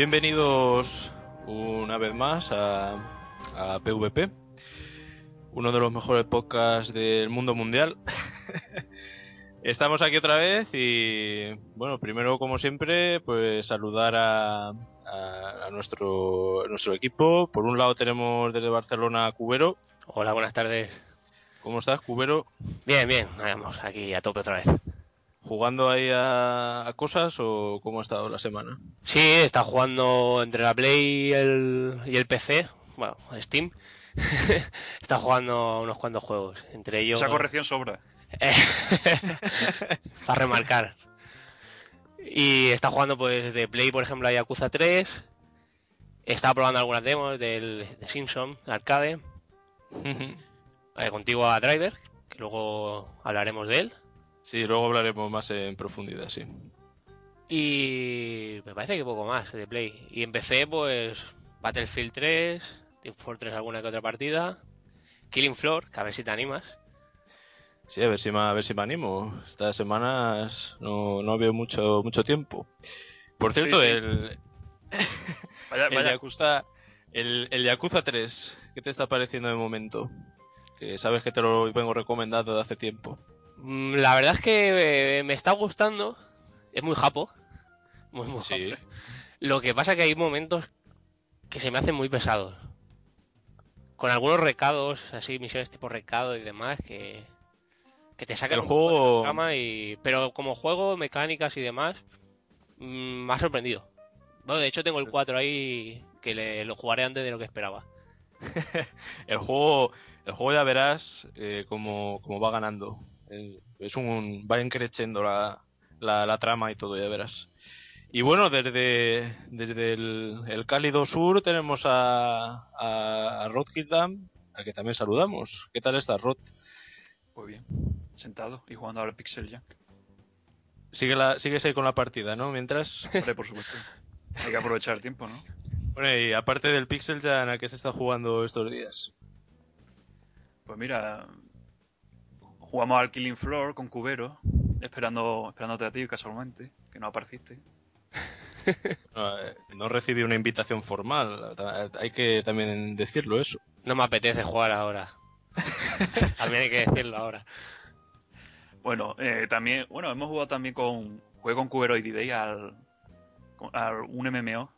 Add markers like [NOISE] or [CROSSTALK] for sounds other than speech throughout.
Bienvenidos una vez más a, a PvP, uno de los mejores podcasts del mundo mundial. [LAUGHS] Estamos aquí otra vez y, bueno, primero como siempre, pues saludar a, a, a nuestro, nuestro equipo. Por un lado tenemos desde Barcelona a Cubero. Hola, buenas tardes. ¿Cómo estás, Cubero? Bien, bien, vamos aquí a tope otra vez. ¿Jugando ahí a, a cosas o cómo ha estado la semana? Sí, está jugando entre la Play y el, y el PC, bueno, Steam. [LAUGHS] está jugando unos cuantos juegos, entre ellos... Esa corrección sobra. [LAUGHS] para remarcar. Y está jugando pues de Play, por ejemplo, a Yakuza 3. Está probando algunas demos del de Simpson arcade. [LAUGHS] eh, contigo a Driver, que luego hablaremos de él. Sí, luego hablaremos más en profundidad, sí. Y me parece que poco más de Play. Y empecé pues Battlefield 3, Team Fortress alguna que otra partida, Killing Floor, que a ver si te animas. Sí, a ver si me, a ver si me animo. Estas semanas no, no veo mucho, mucho tiempo. Por cierto, Sí, sí. el, [LAUGHS] Vaya, el, vaya, Yakuza, el, el Yakuza 3, ¿qué te está pareciendo de momento? Que sabes que te lo vengo recomendando de hace tiempo. Mm, La verdad es que eh, me está gustando. Es muy japo. Muy, muy Sí. japo. Lo que pasa que hay momentos que se me hacen muy pesados. Con algunos recados, así, misiones tipo recado y demás, que, que te sacan El de juego- la y... Pero como juego, mecánicas y demás, mm, me ha sorprendido. Bueno, de hecho tengo el 4 ahí que le- lo jugaré antes de lo que esperaba. [LAUGHS] El juego, el juego ya verás eh, cómo, cómo va ganando. Es un, va increciendo la, la, la trama y todo, ya verás. Y bueno, desde, desde el, el cálido sur tenemos a, a, a Rod Kildam, al que también saludamos. ¿Qué tal estás, Rod? Muy bien. Sentado y jugando al Pixel Junk. Sigue la, sigues ahí con la partida, ¿no? Mientras. [LAUGHS] Hombre, por supuesto. Hay que aprovechar el tiempo, ¿no? Bueno, y aparte del Pixel Jam, ¿a qué se está jugando estos días? Pues mira, jugamos al Killing Floor con Cubero, esperando, esperándote a ti casualmente, que no apareciste. [LAUGHS] No, eh, no recibí una invitación formal, hay que también decirlo eso. No me apetece jugar ahora. [LAUGHS] También hay que decirlo ahora. Bueno, eh, también, bueno, hemos jugado también con, jugué con Cubero y D-Day al, al un MMO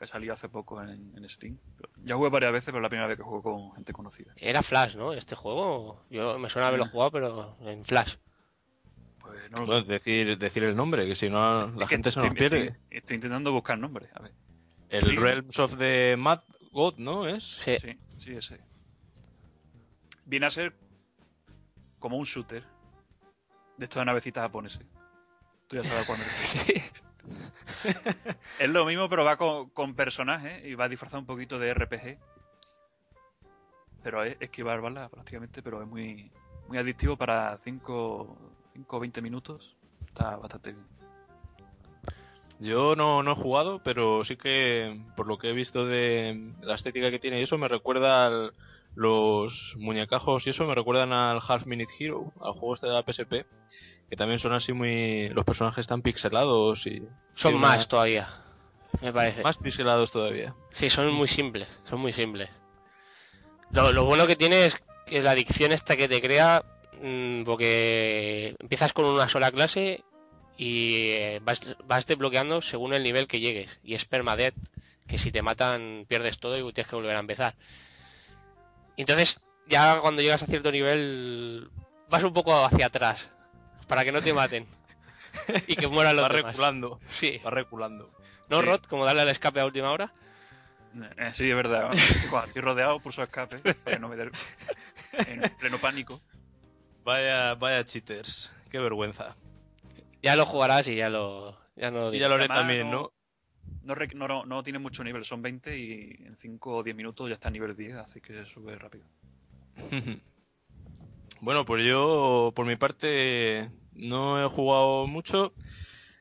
que salió hace poco en, en Steam. Ya jugué varias veces, pero es la primera vez que juego con gente conocida. Era Flash, ¿no? Este juego. Yo me suena haberlo jugado, pero en Flash. Pues no lo sé. decir, decir el nombre, que si no la Es que gente se estoy- nos pierde. Estoy, estoy intentando buscar nombres, a ver. El Sí. Realms of the Mad God, ¿no? ¿Es? Sí. Sí, sí, ese. Viene a ser como un shooter de estas navecitas japoneses. Tú ya sabes cuándo. [LAUGHS] Sí. [LAUGHS] es lo mismo, pero va con, con personajes y va disfrazado un poquito de RPG. Pero es esquivar balas prácticamente, pero es muy, muy adictivo para 5 o 20 minutos. Está bastante bien. Yo no, no he jugado, pero sí que por lo que he visto de la estética que tiene y eso me recuerda al- los muñecajos y eso me recuerdan al Half Minute Hero, al juego este de la PSP, que también son así muy los personajes están pixelados y Son una- más todavía. Me parece. más pixelados todavía. Sí, son muy simples. Son muy simples. Lo, lo bueno que tiene es que la adicción esta que te crea. mm, porque empiezas con una sola clase y eh, vas, vas desbloqueando según el nivel que llegues. Y es permadeath, que si te matan pierdes todo y tienes que volver a empezar. Entonces, ya cuando llegas a cierto nivel, vas un poco hacia atrás. Para que no te maten. Y que mueran los Va demás. reculando, Sí. va reculando. ¿No, Sí. Rod? Como darle al escape a última hora. Eh, sí, es verdad. Cuando estoy rodeado, pulso escape para que no me dé en pleno pánico. Vaya, vaya cheaters, qué vergüenza. Ya lo jugarás y ya lo, ya no lo Y ya lo haré Además, también, no- ¿no? No, no, no tiene mucho nivel, son 20 y en 5 o 10 minutos ya está a nivel 10, así que sube rápido. [LAUGHS] Bueno, pues yo, por mi parte, no he jugado mucho.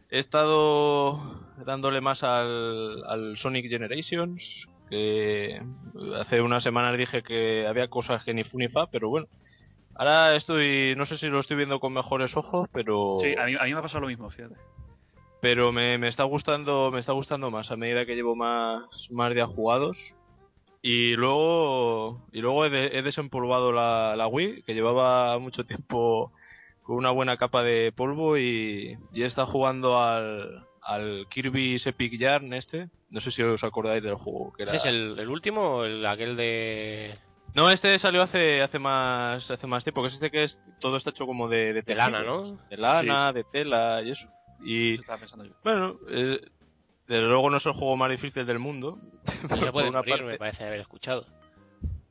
He estado dándole más al, al Sonic Generations, que hace unas semanas dije que había cosas que ni fu ni fa, pero bueno. Ahora estoy, no sé si lo estoy viendo con mejores ojos, pero... Sí, a mí, a mí me ha pasado lo mismo, fíjate. pero me, me está gustando me está gustando más a medida que llevo más más días jugados y luego y luego he, de- he desempolvado la, la Wii que llevaba mucho tiempo con una buena capa de polvo y, y estado jugando al, al Kirby's Epic Yarn este no sé si os acordáis del juego que era... ¿Ese es el, el último o el, aquel de, no este salió hace hace más hace más tiempo que es este que es todo está hecho como de de, de lana, no? de lana Sí, sí. de tela y eso y Eso estaba pensando yo. bueno, eh, desde luego no es el juego más difícil del mundo. [LAUGHS] No [LAUGHS] Por se puede una morir, parte. me parece haber escuchado.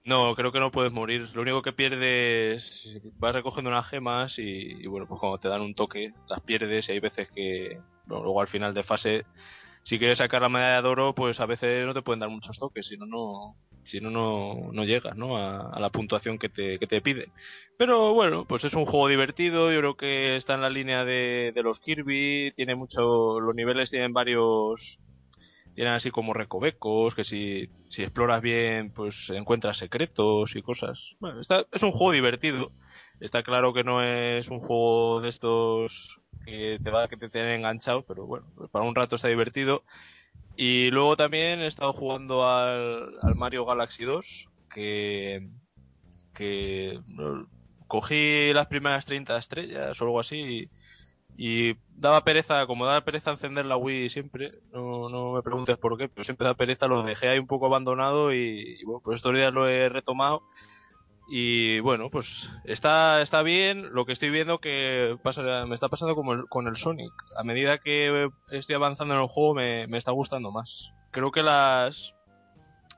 No, creo que no puedes morir. Lo único que pierdes, vas recogiendo unas gemas y, y bueno, pues cuando te dan un toque, las pierdes y hay veces que, bueno, luego al final de fase, si quieres sacar la medalla de oro, pues a veces no te pueden dar muchos toques, si no, no, si no, no, no llegas, ¿no? A, a la puntuación que te, que te piden. Pero bueno, pues es un juego divertido, yo creo que está en la línea de, de los Kirby, tiene mucho, los niveles tienen varios, tienen así como recovecos, que si, si exploras bien, pues encuentras secretos y cosas. Bueno, está, es un juego divertido. Está claro que no es un juego de estos que te va que te enganchado, pero bueno, pues para un rato está divertido. Y luego también he estado jugando al, al Mario Galaxy 2, que, que cogí las primeras 30 estrellas o algo así y, daba pereza, como daba pereza encender la Wii siempre, no, no me preguntes por qué, pero siempre da pereza, lo dejé ahí un poco abandonado y, y bueno, pues estos días lo he retomado y bueno, pues está, está bien. Lo que estoy viendo que pasa, me está pasando como el- con el Sonic. A medida que estoy avanzando en el juego me, me está gustando más. Creo que las,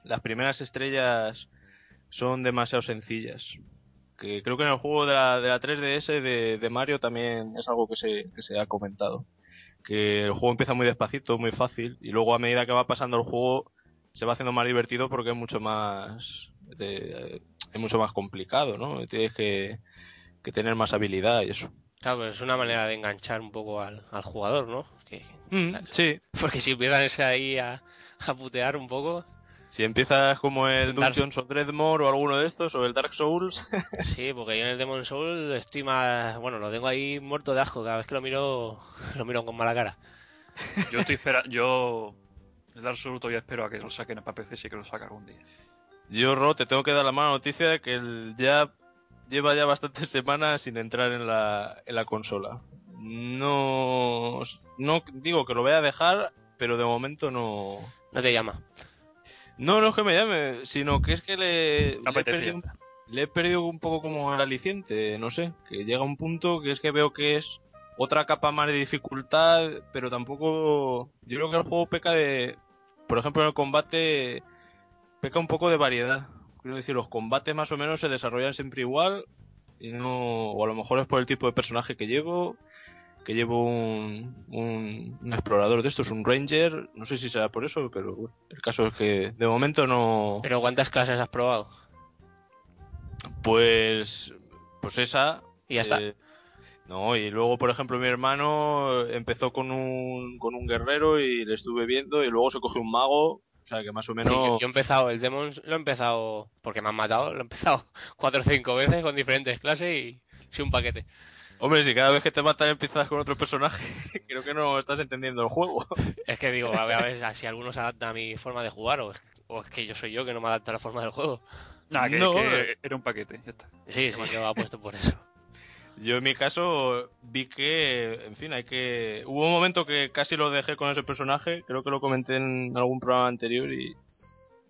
las primeras estrellas son demasiado sencillas. Que creo que en el juego de la, de la 3DS de, de Mario también es algo que se, que se ha comentado. Que el juego empieza muy despacito, muy fácil, y luego a medida que va pasando el juego se va haciendo más divertido porque es mucho más de- es mucho más complicado, ¿no? Tienes que, que tener más habilidad y eso. Claro, pero es una manera de enganchar un poco al, al jugador, ¿no? Que- Mm, sí, [LAUGHS] porque si empiezan ahí a, a putear un poco, si empiezas como el Dark- Dungeons of Dreadmore o alguno de estos, o el Dark Souls, [LAUGHS] sí, porque yo en el Demon Soul estoy más, bueno, lo tengo ahí muerto de asco, cada vez que lo miro, [LAUGHS] lo miro con mala cara. Yo estoy esperando. Yo. El Dark Souls todavía espero a que lo saquen para PC, sí que lo saque algún día. yo, Ro, te tengo que dar la mala noticia de que el ya lleva ya bastantes semanas sin entrar en la, en la consola. No, no digo que lo voy a dejar, pero de momento no. No te llama. No, no es que me llame, sino que es que le, perdido he perdido un poco como el aliciente, no sé, que llega un punto que es que veo que es otra capa más de dificultad, pero tampoco yo creo que el juego peca de por ejemplo en el combate peca un poco de variedad. Quiero decir, los combates más o menos se desarrollan siempre igual y no o a lo mejor es por el tipo de personaje que llevo, que llevo un, un, un explorador de estos, un ranger, no sé si será por eso, pero bueno, el caso es que de momento no Pero ¿cuántas clases has probado? Pues, pues esa. Y ya está. eh, no, y luego, por ejemplo, mi hermano empezó con un, con un guerrero y le estuve viendo y luego se cogió un mago. O sea, que más o Sí, menos... yo, yo he empezado el Demon, lo he empezado porque me han matado, lo he empezado [LAUGHS] cuatro o cinco veces con diferentes clases y soy un paquete. Hombre, si cada vez que te matan empiezas con otro personaje, [LAUGHS] creo que no estás entendiendo el juego. Es que digo, a ver, a ver [LAUGHS] si alguno se adapta a mi forma de jugar o es, o es que yo soy yo que no me adapta a la forma del juego. Nada, que, No, que era un paquete, ya está. Sí, sí, yo apuesto por eso. [LAUGHS] Yo en mi caso vi que, en fin, hay que... Hubo un momento que casi lo dejé con ese personaje, creo que lo comenté en algún programa anterior y...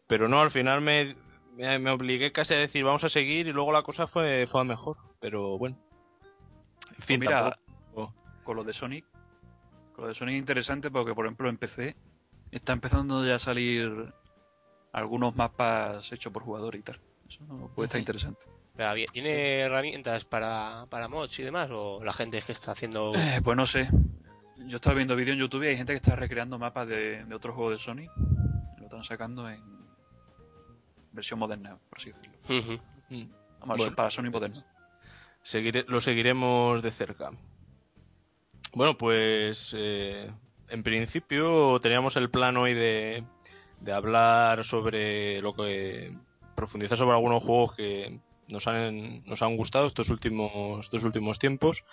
Pero no, al final me, me, me obligué casi a decir vamos a seguir y luego la cosa fue, fue a mejor. Pero bueno. En fin, Pues mira, tampoco- Con lo de Sonic. Con lo de Sonic es interesante porque, por ejemplo, en PC está empezando ya a salir algunos mapas hechos por jugador y tal. Eso puede estar interesante. ¿Tiene herramientas para, para mods y demás? ¿O la gente que está haciendo.? Eh, pues no sé. Yo estaba viendo vídeos en YouTube y hay gente que está recreando mapas de, de otros juegos de Sonic. Lo están sacando en versión moderna, por así decirlo. Ujú. Mm. Vamos, Bueno. para Sonic moderno. Lo seguiremos de cerca. Bueno, pues eh, en principio teníamos el plan hoy de, de hablar sobre lo que profundizar sobre algunos juegos que nos han, nos han gustado estos últimos, estos últimos tiempos.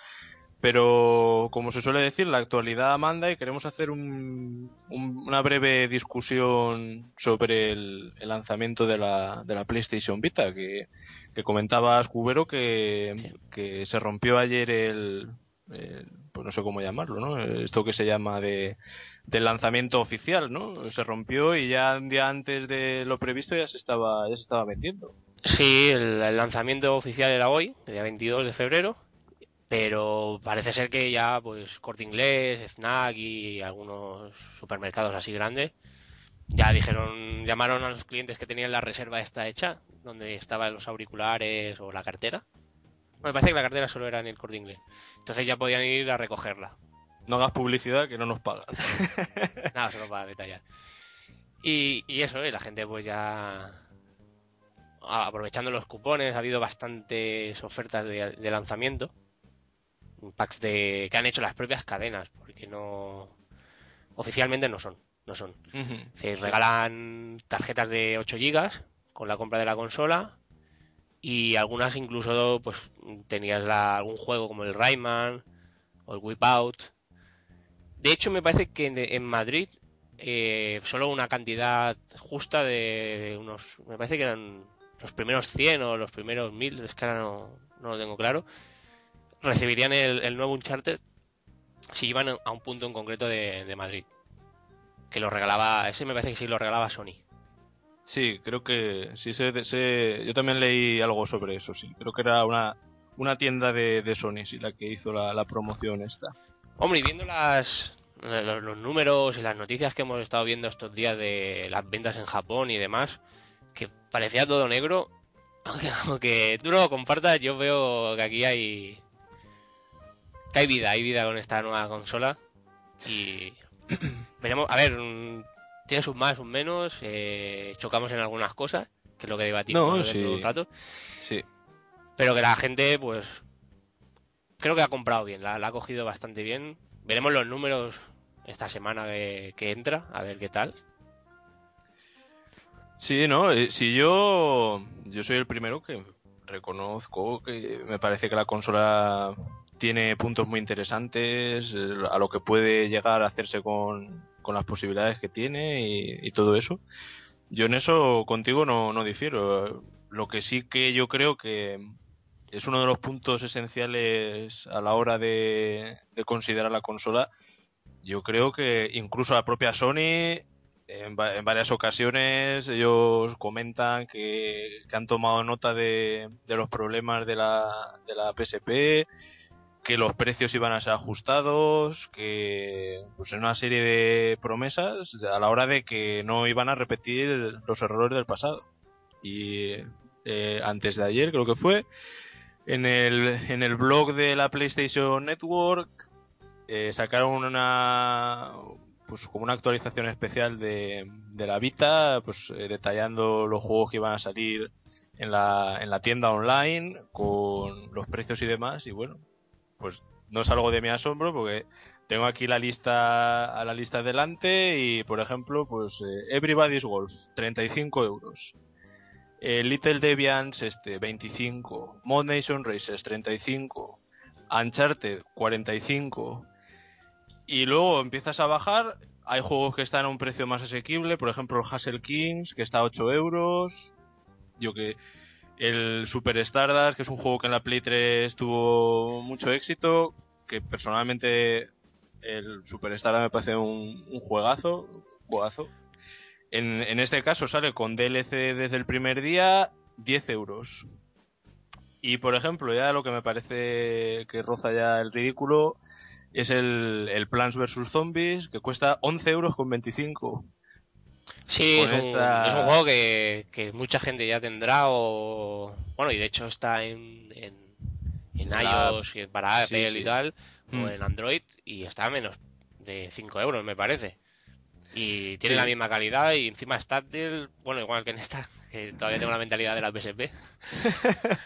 Pero, como se suele decir, la actualidad manda y queremos hacer un, una breve discusión sobre el, lanzamiento de la, de la, PlayStation Vita, que, que comentabas, Cubero, que, que, se rompió ayer el, pues no sé cómo llamarlo, ¿no? Esto que se llama de, del lanzamiento oficial, ¿no? Se rompió y ya un día antes de lo previsto ya se estaba, ya se estaba vendiendo. Sí, el, el lanzamiento oficial era hoy, el día 22 de febrero, pero parece ser que ya pues Corte Inglés, Fnac y algunos supermercados así grandes ya dijeron, llamaron a los clientes que tenían la reserva esta hecha, donde estaban los auriculares o la cartera. Me parece que la cartera solo era en el Corte Inglés. Entonces ya podían ir a recogerla. No hagas publicidad que no nos pagan. [LAUGHS] Nada, solo para detallar. Y, y eso, ¿eh? la gente pues ya aprovechando los cupones, ha habido bastantes ofertas de lanzamiento packs de que han hecho las propias cadenas, porque no oficialmente no son, no son. Se regalan tarjetas de 8 gigas con la compra de la consola y algunas incluso pues tenías algún juego como el Rayman o el Whip Out. De hecho me parece que en, Madrid eh, solo una cantidad justa de, unos, me parece que eran los primeros 100 o los primeros 1000, es que ahora no, no lo tengo claro, recibirían el, nuevo Uncharted si iban a un punto en concreto de, Madrid. Que lo regalaba, ese me parece que sí lo regalaba Sony. Sí, creo que sí sé, yo también leí algo sobre eso, sí. Creo que era una, una tienda de, Sony, sí, la que hizo la, promoción esta. Hombre, y viendo las, los, números y las noticias que hemos estado viendo estos días de las ventas en Japón y demás, que parecía todo negro, [LAUGHS] aunque, aunque tú no lo compartas, yo veo que aquí hay, hay vida, hay vida con esta nueva consola. Y [CLEARS THROAT] veremos, a ver, tiene sus más, sus menos, eh, chocamos en algunas cosas, que es lo que debatimos no, sí. un rato. Sí. Pero que la gente, pues, creo que ha comprado bien, la, ha cogido bastante bien. Veremos los números esta semana que, entra, a ver qué tal. Sí, no, eh, si yo, yo soy el primero que reconozco que me parece que la consola tiene puntos muy interesantes, eh, a lo que puede llegar a hacerse con, las posibilidades que tiene y, todo eso. Yo en eso contigo no, no difiero. Lo que sí que yo creo que es uno de los puntos esenciales a la hora de, considerar la consola. Yo creo que incluso la propia Sony en, varias ocasiones ellos comentan que, han tomado nota de, de los problemas de la, de la PSP que los precios iban a ser ajustados, que pues en una serie de promesas a la hora de que no iban a repetir los errores del pasado. Y eh, antes de ayer creo que fue, en el, en el blog de la PlayStation Network eh, sacaron una pues como una actualización especial de, de la Vita, pues eh, detallando los juegos que iban a salir en la, en la tienda online con los precios y demás y bueno pues no es algo de mi asombro porque tengo aquí la lista a la lista delante y por ejemplo pues eh, Everybody's Golf 35 euros. Eh, Little Deviants este 25 Mod Nation Races 35 Uncharted 45 y luego empiezas a bajar hay juegos que están a un precio más asequible por ejemplo el Hassel Kings que está a 8 euros. Yo que el Super Stardust, que es un juego que en la Play 3 tuvo mucho éxito, que personalmente el Super Stardust me parece un, juegazo, juegazo. En, en, este caso sale con DLC desde el primer día, 10 euros. Y por ejemplo, ya lo que me parece que roza ya el ridículo es el, el Plants vs Zombies, que cuesta 11 euros con 25. Sí, es un, juego que, mucha gente ya tendrá o... Bueno, y de hecho está en, en, en iOS para Apple y tal, o hmm. en Android, y está a menos de 5 euros, me parece. Y tiene la misma calidad y encima es táctil, bueno, igual que en esta, que todavía tengo la mentalidad de la PSP. [LAUGHS]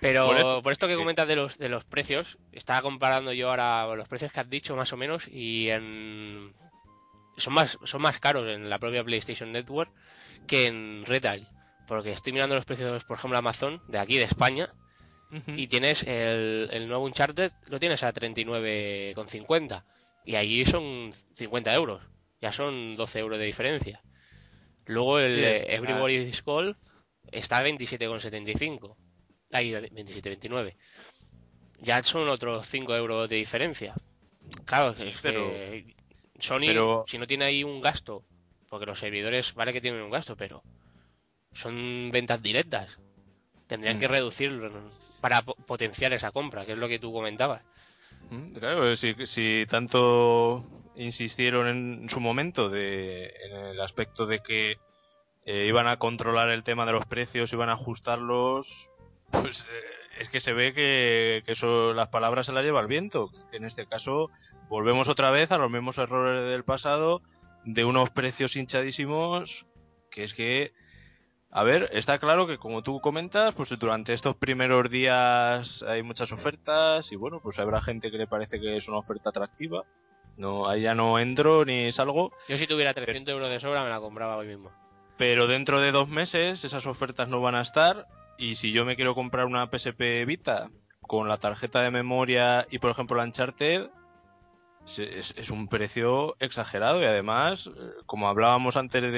Pero por, esto que comentas de los, de los precios, estaba comparando yo ahora los precios que has dicho más o menos y en son más, son más caros en la propia PlayStation Network que en retail. Porque estoy mirando los precios, por ejemplo, Amazon, de aquí, de España, y tienes el, el nuevo Uncharted, lo tienes a 39,50 y allí son 50 euros, ya son 12 euros de diferencia. Luego el Sí, eh. Everybody's Golf está a 27,75, ahí 27,29. Ya son otros 5 euros de diferencia. Claro, Sí, es pero- que Sony, pero- si no tiene ahí un gasto, porque los servidores, vale que tienen un gasto, pero son ventas directas. Tendrían Mm. que reducir para po- potenciar esa compra, que es lo que tú comentabas. Mm, Claro, si, si tanto insistieron en su momento de, en el aspecto de que eh, iban a controlar el tema de los precios, iban a ajustarlos, pues eh, es que se ve que, que eso, las palabras se las lleva el viento. Que en este caso volvemos otra vez a los mismos errores del pasado, de unos precios hinchadísimos, que es que a ver, está claro que como tú comentas, pues durante estos primeros días hay muchas ofertas y bueno, pues habrá gente que le parece que es una oferta atractiva. No, ahí ya no entro ni salgo, Yo si tuviera 300 euros de sobra me la compraba hoy mismo. pero dentro de dos meses esas ofertas no van a estar y si yo me quiero comprar una PSP Vita con la tarjeta de memoria y por ejemplo la Uncharted, es, es un precio exagerado y además, eh, como hablábamos antes de,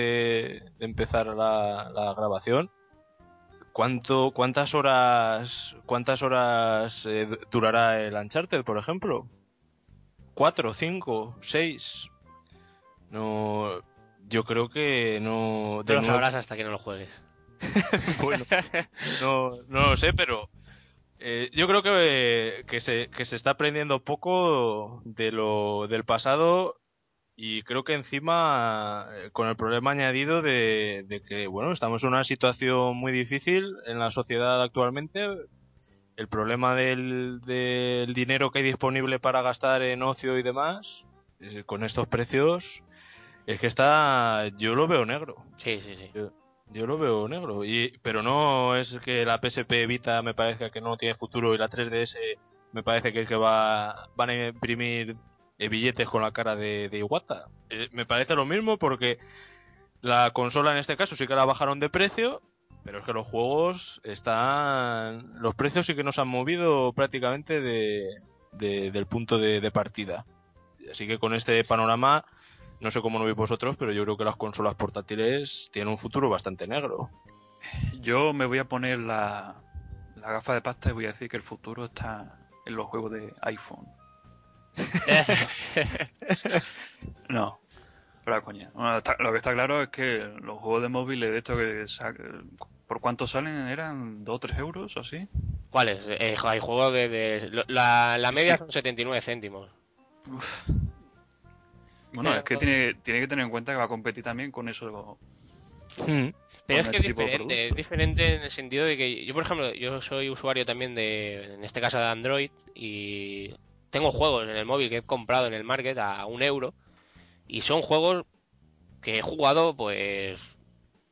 de empezar la, la grabación, ¿cuánto, cuántas horas, cuántas horas eh, du- durará el Uncharted, por ejemplo? ¿Cuatro, cinco, seis? No, yo creo que no. Lo sabrás hasta que no lo juegues. [LAUGHS] bueno, no, no lo sé, pero eh, yo creo que, que, se, que se está aprendiendo poco de lo del pasado y creo que encima eh, con el problema añadido de, de que bueno estamos en una situación muy difícil en la sociedad actualmente el problema del, del dinero que hay disponible para gastar en ocio y demás con estos precios es que está yo lo veo negro Sí, sí, sí. yo lo veo negro, y, pero no es que la PSP Vita me parezca que no tiene futuro y la 3DS me parece que es que va, van a imprimir eh, billetes con la cara de, de Iwata. Eh, me parece lo mismo porque la consola en este caso sí que la bajaron de precio, pero es que los juegos están... Los precios sí que nos han movido prácticamente de, de- del punto de partida. Así que con este panorama... No sé cómo lo veis vosotros, pero yo creo que las consolas portátiles tienen un futuro bastante negro. Yo me voy a poner la, la gafa de pasta y voy a decir que el futuro está en los juegos de iPhone. [LAUGHS] No, pero coña. Bueno, está- lo que está claro es que los juegos de móviles de estos que ¿Por cuánto salen? ¿Eran 2 o 3 euros o así? ¿Cuáles? Eh, hay juegos de... la, la media Sí. son 79 céntimos. Bueno, Pero- es que tiene, tiene que tener en cuenta que va a competir también con eso. Hmm. Pero es que ese es diferente, es diferente en el sentido de que yo, por ejemplo, yo soy usuario también de, en este caso de Android, y tengo juegos en el móvil que he comprado en el market a un euro, y son juegos que he jugado, pues,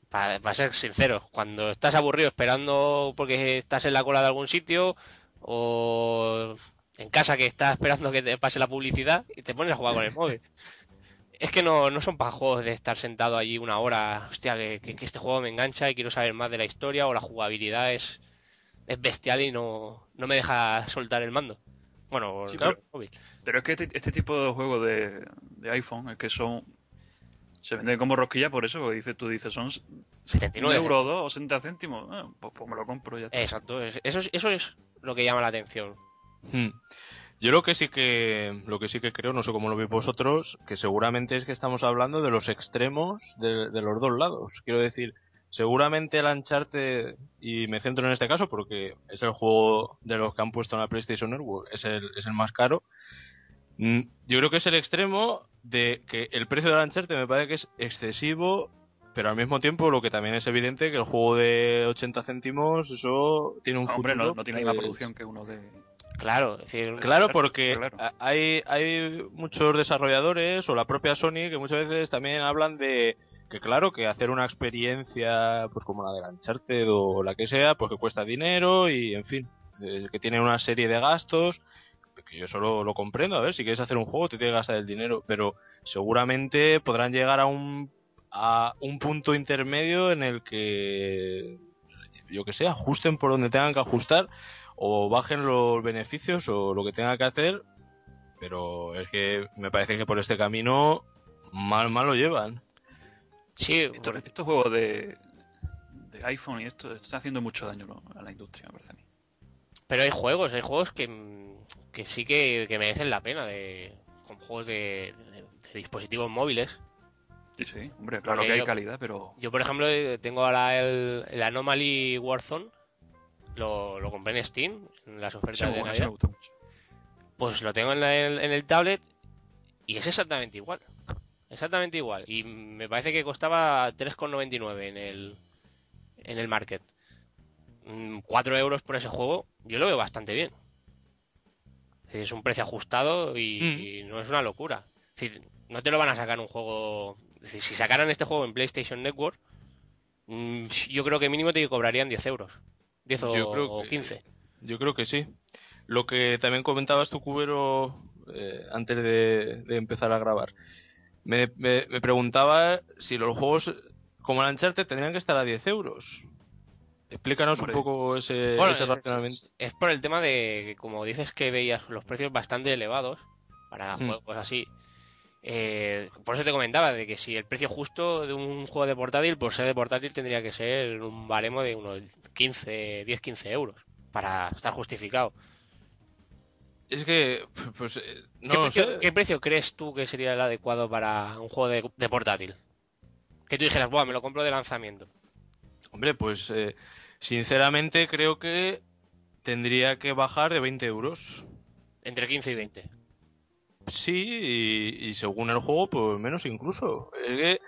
para, para ser sincero, cuando estás aburrido esperando porque estás en la cola de algún sitio, o en casa que estás esperando que te pase la publicidad, y te pones a jugar con el [LAUGHS] móvil. Es que no, no son para juegos de estar sentado allí una hora, hostia, que, que- que este juego me engancha y quiero saber más de la historia o la jugabilidad es, es bestial y no, no me deja soltar el mando. Bueno, Sí, claro, pero- móvil. Pero es que este, este tipo de juegos de, de iPhone es que son. Se venden como rosquilla por eso, porque dices, tú dices, son un 79. euro o dos o 60 céntimos. Ah, pues, pues me lo compro ya. está. Exacto, es- eso, es- eso es lo que llama la atención. Hmm. Yo lo que sí que lo que sí que creo, no sé cómo lo veis vosotros, que seguramente es que estamos hablando de los extremos de, de los dos lados. Quiero decir, seguramente el Uncharted, y me centro en este caso porque es el juego de los que han puesto en la PlayStation Network, es el, es el más caro. Mm, Yo creo que es el extremo de que el precio del Uncharted me parece que es excesivo, pero al mismo tiempo lo que también es evidente que el juego de 80 céntimos, eso tiene un No, hombre, no, futuro, no tiene la producción que uno de. Claro, es decir, Claro, porque claro. hay, hay muchos desarrolladores o la propia Sony que muchas veces también hablan de que claro, que hacer una experiencia pues como la del Uncharted o la que sea, pues que cuesta dinero y en fin, eh, que tiene una serie de gastos que yo solo lo comprendo, a ver, si quieres hacer un juego te tienes que gastar el dinero, pero seguramente podrán llegar a un a un punto intermedio en el que yo que sé, ajusten por donde tengan que ajustar o bajen los beneficios o lo que tenga que hacer, pero es que me parece que por este camino mal, mal lo llevan. Sí, Estos, estos juegos de, de iPhone y esto están haciendo mucho daño a la industria, me parece a mí. pero hay juegos, hay juegos que, que sí que, que merecen la pena, de, con juegos de, de- de dispositivos móviles. Sí, sí, hombre, claro Porque que hay yo- calidad, pero Yo, por ejemplo, eh, tengo ahora el, el Anomaly Warzone, lo, lo compré en Steam, en las ofertas de me Navidad. gusta mucho. Pues lo tengo en, la- en- en el tablet y es exactamente igual. Exactamente igual. Y me parece que costaba 3,99 en el, en el market. 4 euros por ese juego, yo lo veo bastante bien. Es decir, es un precio ajustado y, Mm. y no es una locura. Es decir, no te lo van a sacar un juego. Decir, si sacaran este juego en PlayStation Network, mm, yo creo que mínimo te cobrarían 10 euros. 10 o, Yo creo que- 15. Yo creo que sí. Lo que también comentabas tu cubero eh, antes de, de empezar a grabar. Me, me- me preguntaba si los juegos como el Uncharted tendrían que estar a 10 euros. Explícanos Hombre. un poco ese, Bueno, ese es- por el tema de que, como dices que veías los precios bastante elevados para Mm. juegos así. Eh, por eso te comentaba de que si el precio justo de un juego de portátil, por ser de portátil, tendría que ser un baremo de unos 15, 10, 15 euros para estar justificado. Es que, [LAUGHS] pues, eh, ¿Qué, no lo precio, sé. qué precio crees tú que sería el adecuado para un juego de, de portátil? Que tú dijeras, Buah, me lo compro de lanzamiento. Hombre, pues, eh, sinceramente creo que tendría que bajar de 20 euros. Entre 15 y 20. Sí, y, y según el juego, pues menos incluso. Es que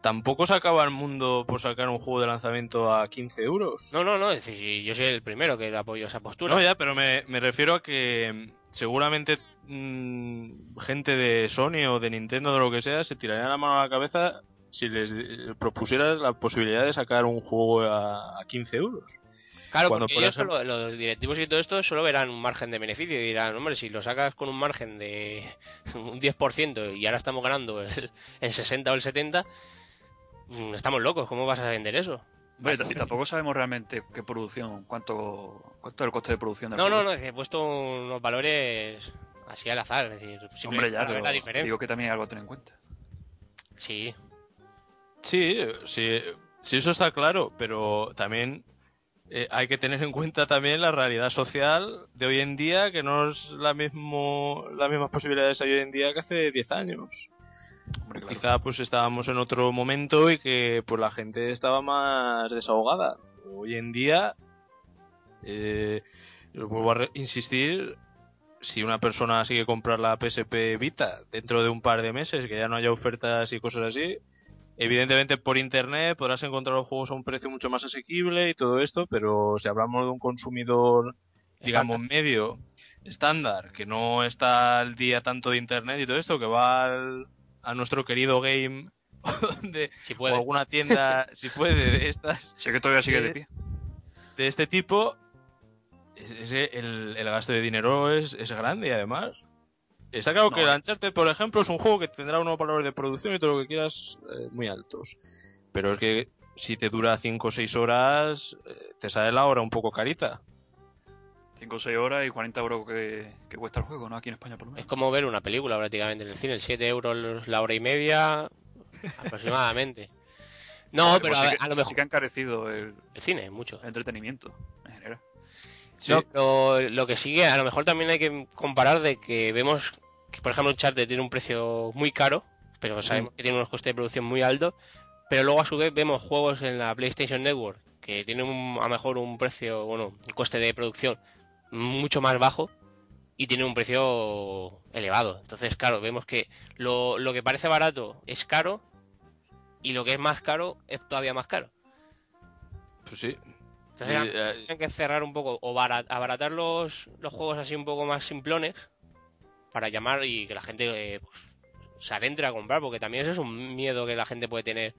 tampoco se acaba el mundo por sacar un juego de lanzamiento a 15 euros. No, no, no, es decir, yo soy el primero que apoyo esa postura. No, ya, pero me, me refiero a que mm, seguramente mm, gente de Sony o de Nintendo o de lo que sea se tiraría la mano a la cabeza si les eh, propusieras la posibilidad de sacar un juego a, a 15 euros. Claro, Cuando, porque por ellos ejemplo- solo- los directivos y todo esto solo verán un margen de beneficio y dirán, hombre, si lo sacas con un margen de [LAUGHS] un 10% y ahora estamos ganando el, el 60 o el 70, mm, estamos locos, ¿cómo vas a vender eso? Y tampoco sabemos realmente qué producción, cuánto, cuánto es el coste de producción del No, no, no, que he puesto unos valores así al azar, es decir, Hombre, ya, ver la diferencia. digo que también hay algo a tener en cuenta. Sí, Sí, sí, sí, eso está claro, pero también eh, hay que tener en cuenta también la realidad social de hoy en día, que no es la mismo, las mismas posibilidades hoy en día que hace 10 años. Hombre, claro. Quizá pues estábamos en otro momento y que pues la gente estaba más desahogada. Hoy en día, eh, vuelvo a insistir, si una persona sigue comprar la PSP Vita dentro de un par de meses, que ya no haya ofertas y cosas así, evidentemente por internet podrás encontrar los juegos a un precio mucho más asequible y todo esto, pero si hablamos de un consumidor, digamos, Estándar. medio, estándar, que no está al día tanto de internet y todo esto, que va al- a nuestro querido game [LAUGHS] de, si o puede. alguna tienda, [LAUGHS] si puede, de estas, Sé que todavía sigue de Eh, pie. de este tipo, el gasto de dinero es, es grande y además. Está claro que No, el eh. Uncharted, por ejemplo, es un juego que tendrá unos valores de producción y todo lo que quieras eh, muy altos. Pero es que si te dura 5 o 6 horas, eh, te sale la hora un poco carita. 5 o 6 horas y 40 euros que, que cuesta el juego, ¿no? Aquí en España por lo Es menos. como ver una película prácticamente en el cine, 7 euros la hora y media [LAUGHS] aproximadamente. No, pero pues a, sí que- a lo sí mejor que ha encarecido el, el cine, mucho. el entretenimiento. Sí, No, pero lo que sigue, a lo mejor también hay que comparar de que vemos que, por ejemplo, Uncharted tiene un precio muy caro, pero sabemos que tiene unos costes de producción muy altos, pero luego a su vez vemos juegos en la PlayStation Network que tienen un- a lo mejor un precio, bueno, un coste de producción mucho más bajo y tienen un precio elevado. Entonces, claro, vemos que lo, lo que parece barato es caro y lo que es más caro es todavía más caro. pues sí. Entonces, Y, eh, tienen que cerrar un poco o bara- abaratar los, los juegos así un poco más simplones para llamar y que la gente eh, pues, se adentre a comprar, porque también eso es un miedo que la gente puede tener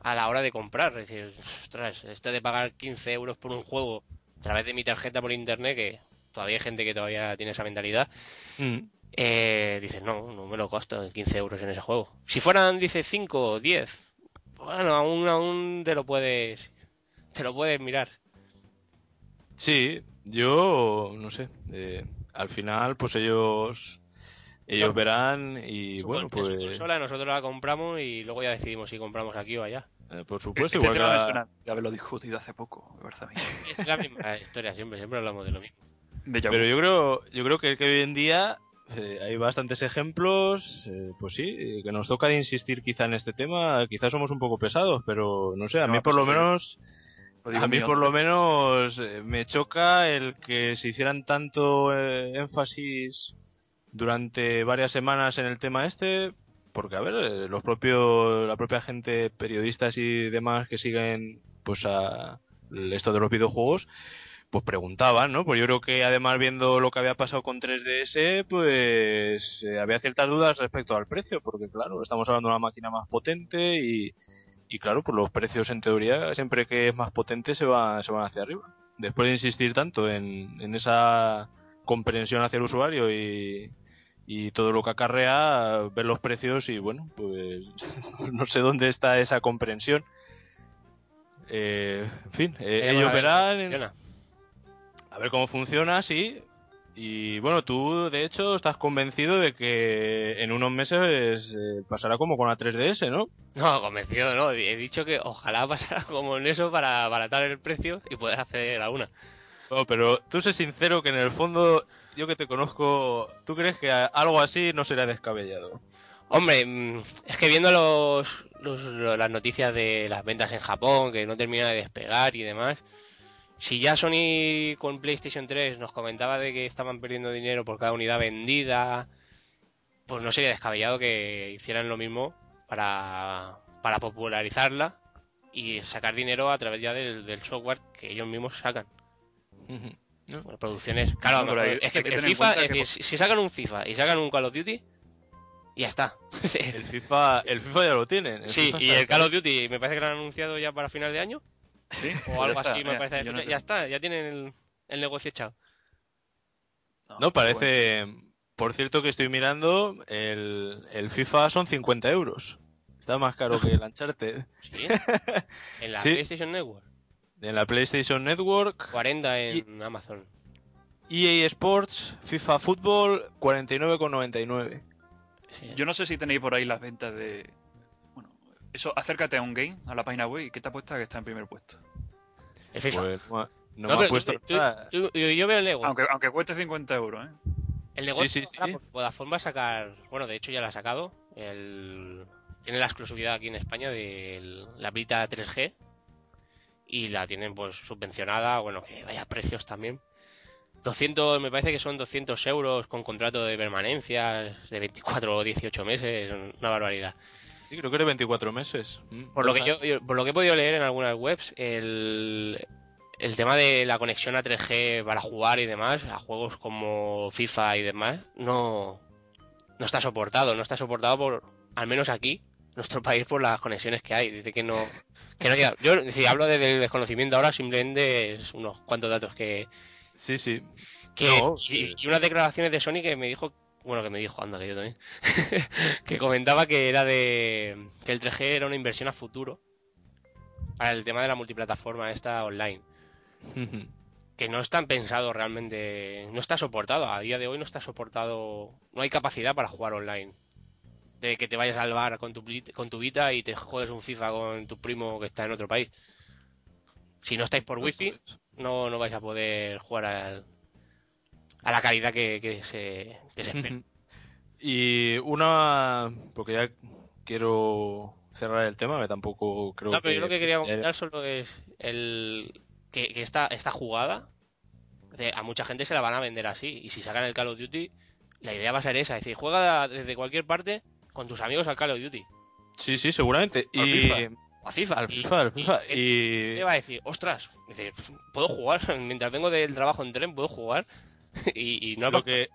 a la hora de comprar. Es decir, ostras, esto de pagar 15 euros por un juego a través de mi tarjeta por internet, que todavía hay gente que todavía tiene esa mentalidad, mm, eh, dices, no, no me lo gasto 15 euros en ese juego. Si fueran, dice, 5 o 10, bueno, aún, aún te lo puedes, te lo puedes mirar. Sí, yo no sé. eh, al final, pues ellos ellos verán y Su bueno, pues consola, nosotros la compramos y luego ya decidimos si compramos aquí o allá. eh, por supuesto, este igual que tema me suena de haberlo discutido hace poco, me mí. [LAUGHS] Es la misma historia siempre, siempre hablamos de lo mismo. De. Pero yo creo, yo creo que, que hoy en día eh, hay bastantes ejemplos, eh, pues sí, eh, que nos toca de insistir quizá en este tema. Quizás somos un poco pesados, pero no sé, a No, mí por pues lo menos, Lo digo a mí por lo menos eh, me choca el que se hicieran tanto eh, énfasis durante varias semanas en el tema este, porque a ver, eh, los propios, la propia gente, periodistas y demás que siguen, pues a esto de los videojuegos, pues preguntaban, ¿no? Pues yo creo que además viendo lo que había pasado con 3DS, pues eh, había ciertas dudas respecto al precio, porque claro, estamos hablando de una máquina más potente y, y claro, pues los precios en teoría, siempre que es más potente se, va, se van hacia arriba. Después de insistir tanto en, en esa comprensión hacia el usuario y, y todo lo que acarrea, ver los precios y bueno, pues [LAUGHS] no sé dónde está esa comprensión. Eh, en fin, eh, a ellos ver verán funciona. a ver cómo funciona, sí. Y bueno, tú de hecho estás convencido de que en unos meses eh, pasará como con la 3DS, ¿no? No, convencido no. He dicho que ojalá [LAUGHS] pasara como en eso para abaratar el precio y poder acceder a una. No, pero tú sé sincero que en el fondo, yo que te conozco, ¿tú crees que algo así no será descabellado? Hombre, mm, es que viendo los, los- lo- las noticias de las ventas en Japón, que no termina de despegar y demás, si ya Sony con PlayStation 3 nos comentaba de que estaban perdiendo dinero por cada unidad vendida, pues no sería descabellado que hicieran lo mismo para, para popularizarla y sacar dinero a través ya del, del software que ellos mismos sacan. Bueno, producciones. Claro, No, hay- es que el FIFA, es que- decir, si si sacan un FIFA y sacan un Call of Duty, ya está. El FIFA, el FIFA ya lo tienen. el Sí, FIFA y el Call of Duty me parece que lo han anunciado ya para final de año Sí, [LAUGHS] o algo está, así, me parece. no ya, está, ya tienen el, el negocio echado. No, No, bueno. parece... Por cierto que estoy mirando, el, el FIFA son 50 euros. Está más caro que el [LAUGHS] Uncharted. Sí. En [LAUGHS] la Sí. PlayStation Network. En la PlayStation Network, 40 en Amazon. EA Sports, FIFA Football, 49,99. Sí. Yo no sé si tenéis por ahí las ventas de. Eso, acércate a un game, a la página web, y ¿qué te apuesta que está en primer puesto? El FIFA. Pues no, no me ha puesto tú- tú- yo, yo veo el negocio. Aunque, aunque cueste 50 euros, ¿eh? El negocio Sí, sí, sí. porque Vodafone va a sacar, bueno, de hecho ya la ha sacado, el... tiene la exclusividad aquí en España de la Brita 3G y la tienen pues subvencionada, bueno, que vaya precios también. 200, me parece que son 200 euros con contrato de permanencia de 24 o 18 meses, una barbaridad. Sí, creo que era 24 meses. Mm. Por lo que yo, yo- por lo que he podido leer en algunas webs, el, el tema de la conexión a 3G para jugar y demás, a juegos como FIFA y demás, no, no está soportado, no está soportado por, al menos aquí, nuestro [LAUGHS] país, por las conexiones que hay. Dice que no, que no llega. Yo, si hablo de- del desconocimiento ahora, simplemente es unos cuantos datos que, Sí, sí. que No, y, sí. y unas declaraciones de Sony que me dijo, bueno, que me dijo, anda, que yo también, [LAUGHS] que comentaba que era de que el 3G era una inversión a futuro para el tema de la multiplataforma esta online, [LAUGHS] que no están pensados realmente, no está soportado, a día de hoy no está soportado, no hay capacidad para jugar online. De que te vayas al bar con tu, con tu Vita y te juegues un FIFA con tu primo que está en otro país. Si no estáis por wifi, no, no vais a poder jugar al- a la calidad que, que se, que se espera. Y una... Porque ya quiero cerrar el tema, que tampoco creo No, pero que... yo lo que quería comentar solo es el que, que esta, esta jugada de- a mucha gente se la van a vender así. Y si sacan el Call of Duty, la idea va a ser esa. Es decir, juega desde cualquier parte con tus amigos al Call of Duty. Sí, sí, seguramente. Al y... FIFA. A FIFA. Al FIFA, al FIFA. y- Y... ¿Qué va a decir? Ostras, puedo jugar. [LAUGHS] Mientras vengo del trabajo en tren, puedo jugar. [LAUGHS] y, no lo que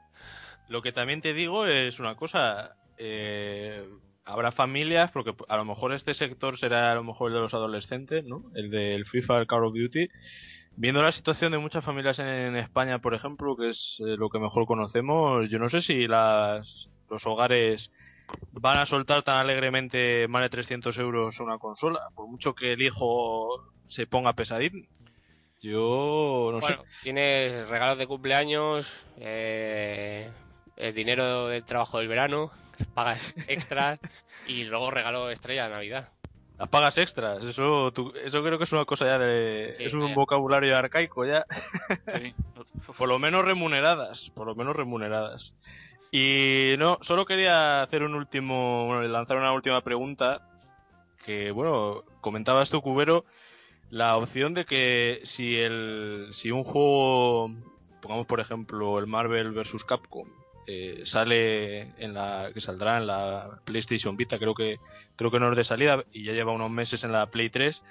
lo que también te digo es una cosa eh, habrá familias porque a lo mejor este sector será a lo mejor el de los adolescentes no el del FIFA el Call of Duty. Viendo la situación de muchas familias en, España por ejemplo que es eh, lo que mejor conocemos yo no sé si las los hogares van a soltar tan alegremente más de 300 euros una consola por mucho que el hijo se ponga pesadín yo no bueno, sé. Tienes regalos de cumpleaños, eh, el dinero del trabajo del verano, pagas [LAUGHS] extras y luego regalo estrella de Navidad. Las pagas extras, eso, tú- eso creo que es una cosa ya de... Sí, es un vocabulario arcaico ya. Sí. [LAUGHS] Por lo menos remuneradas, por lo menos remuneradas. Y no, solo quería hacer un último, bueno, lanzar una última pregunta. Que bueno, comentabas tú, Cubero, la opción de que si el, si un juego, pongamos por ejemplo el Marvel vs Capcom, eh, sale en la, que saldrá en la PlayStation Vita, creo que, creo que no es de salida y ya lleva unos meses en la Play 3.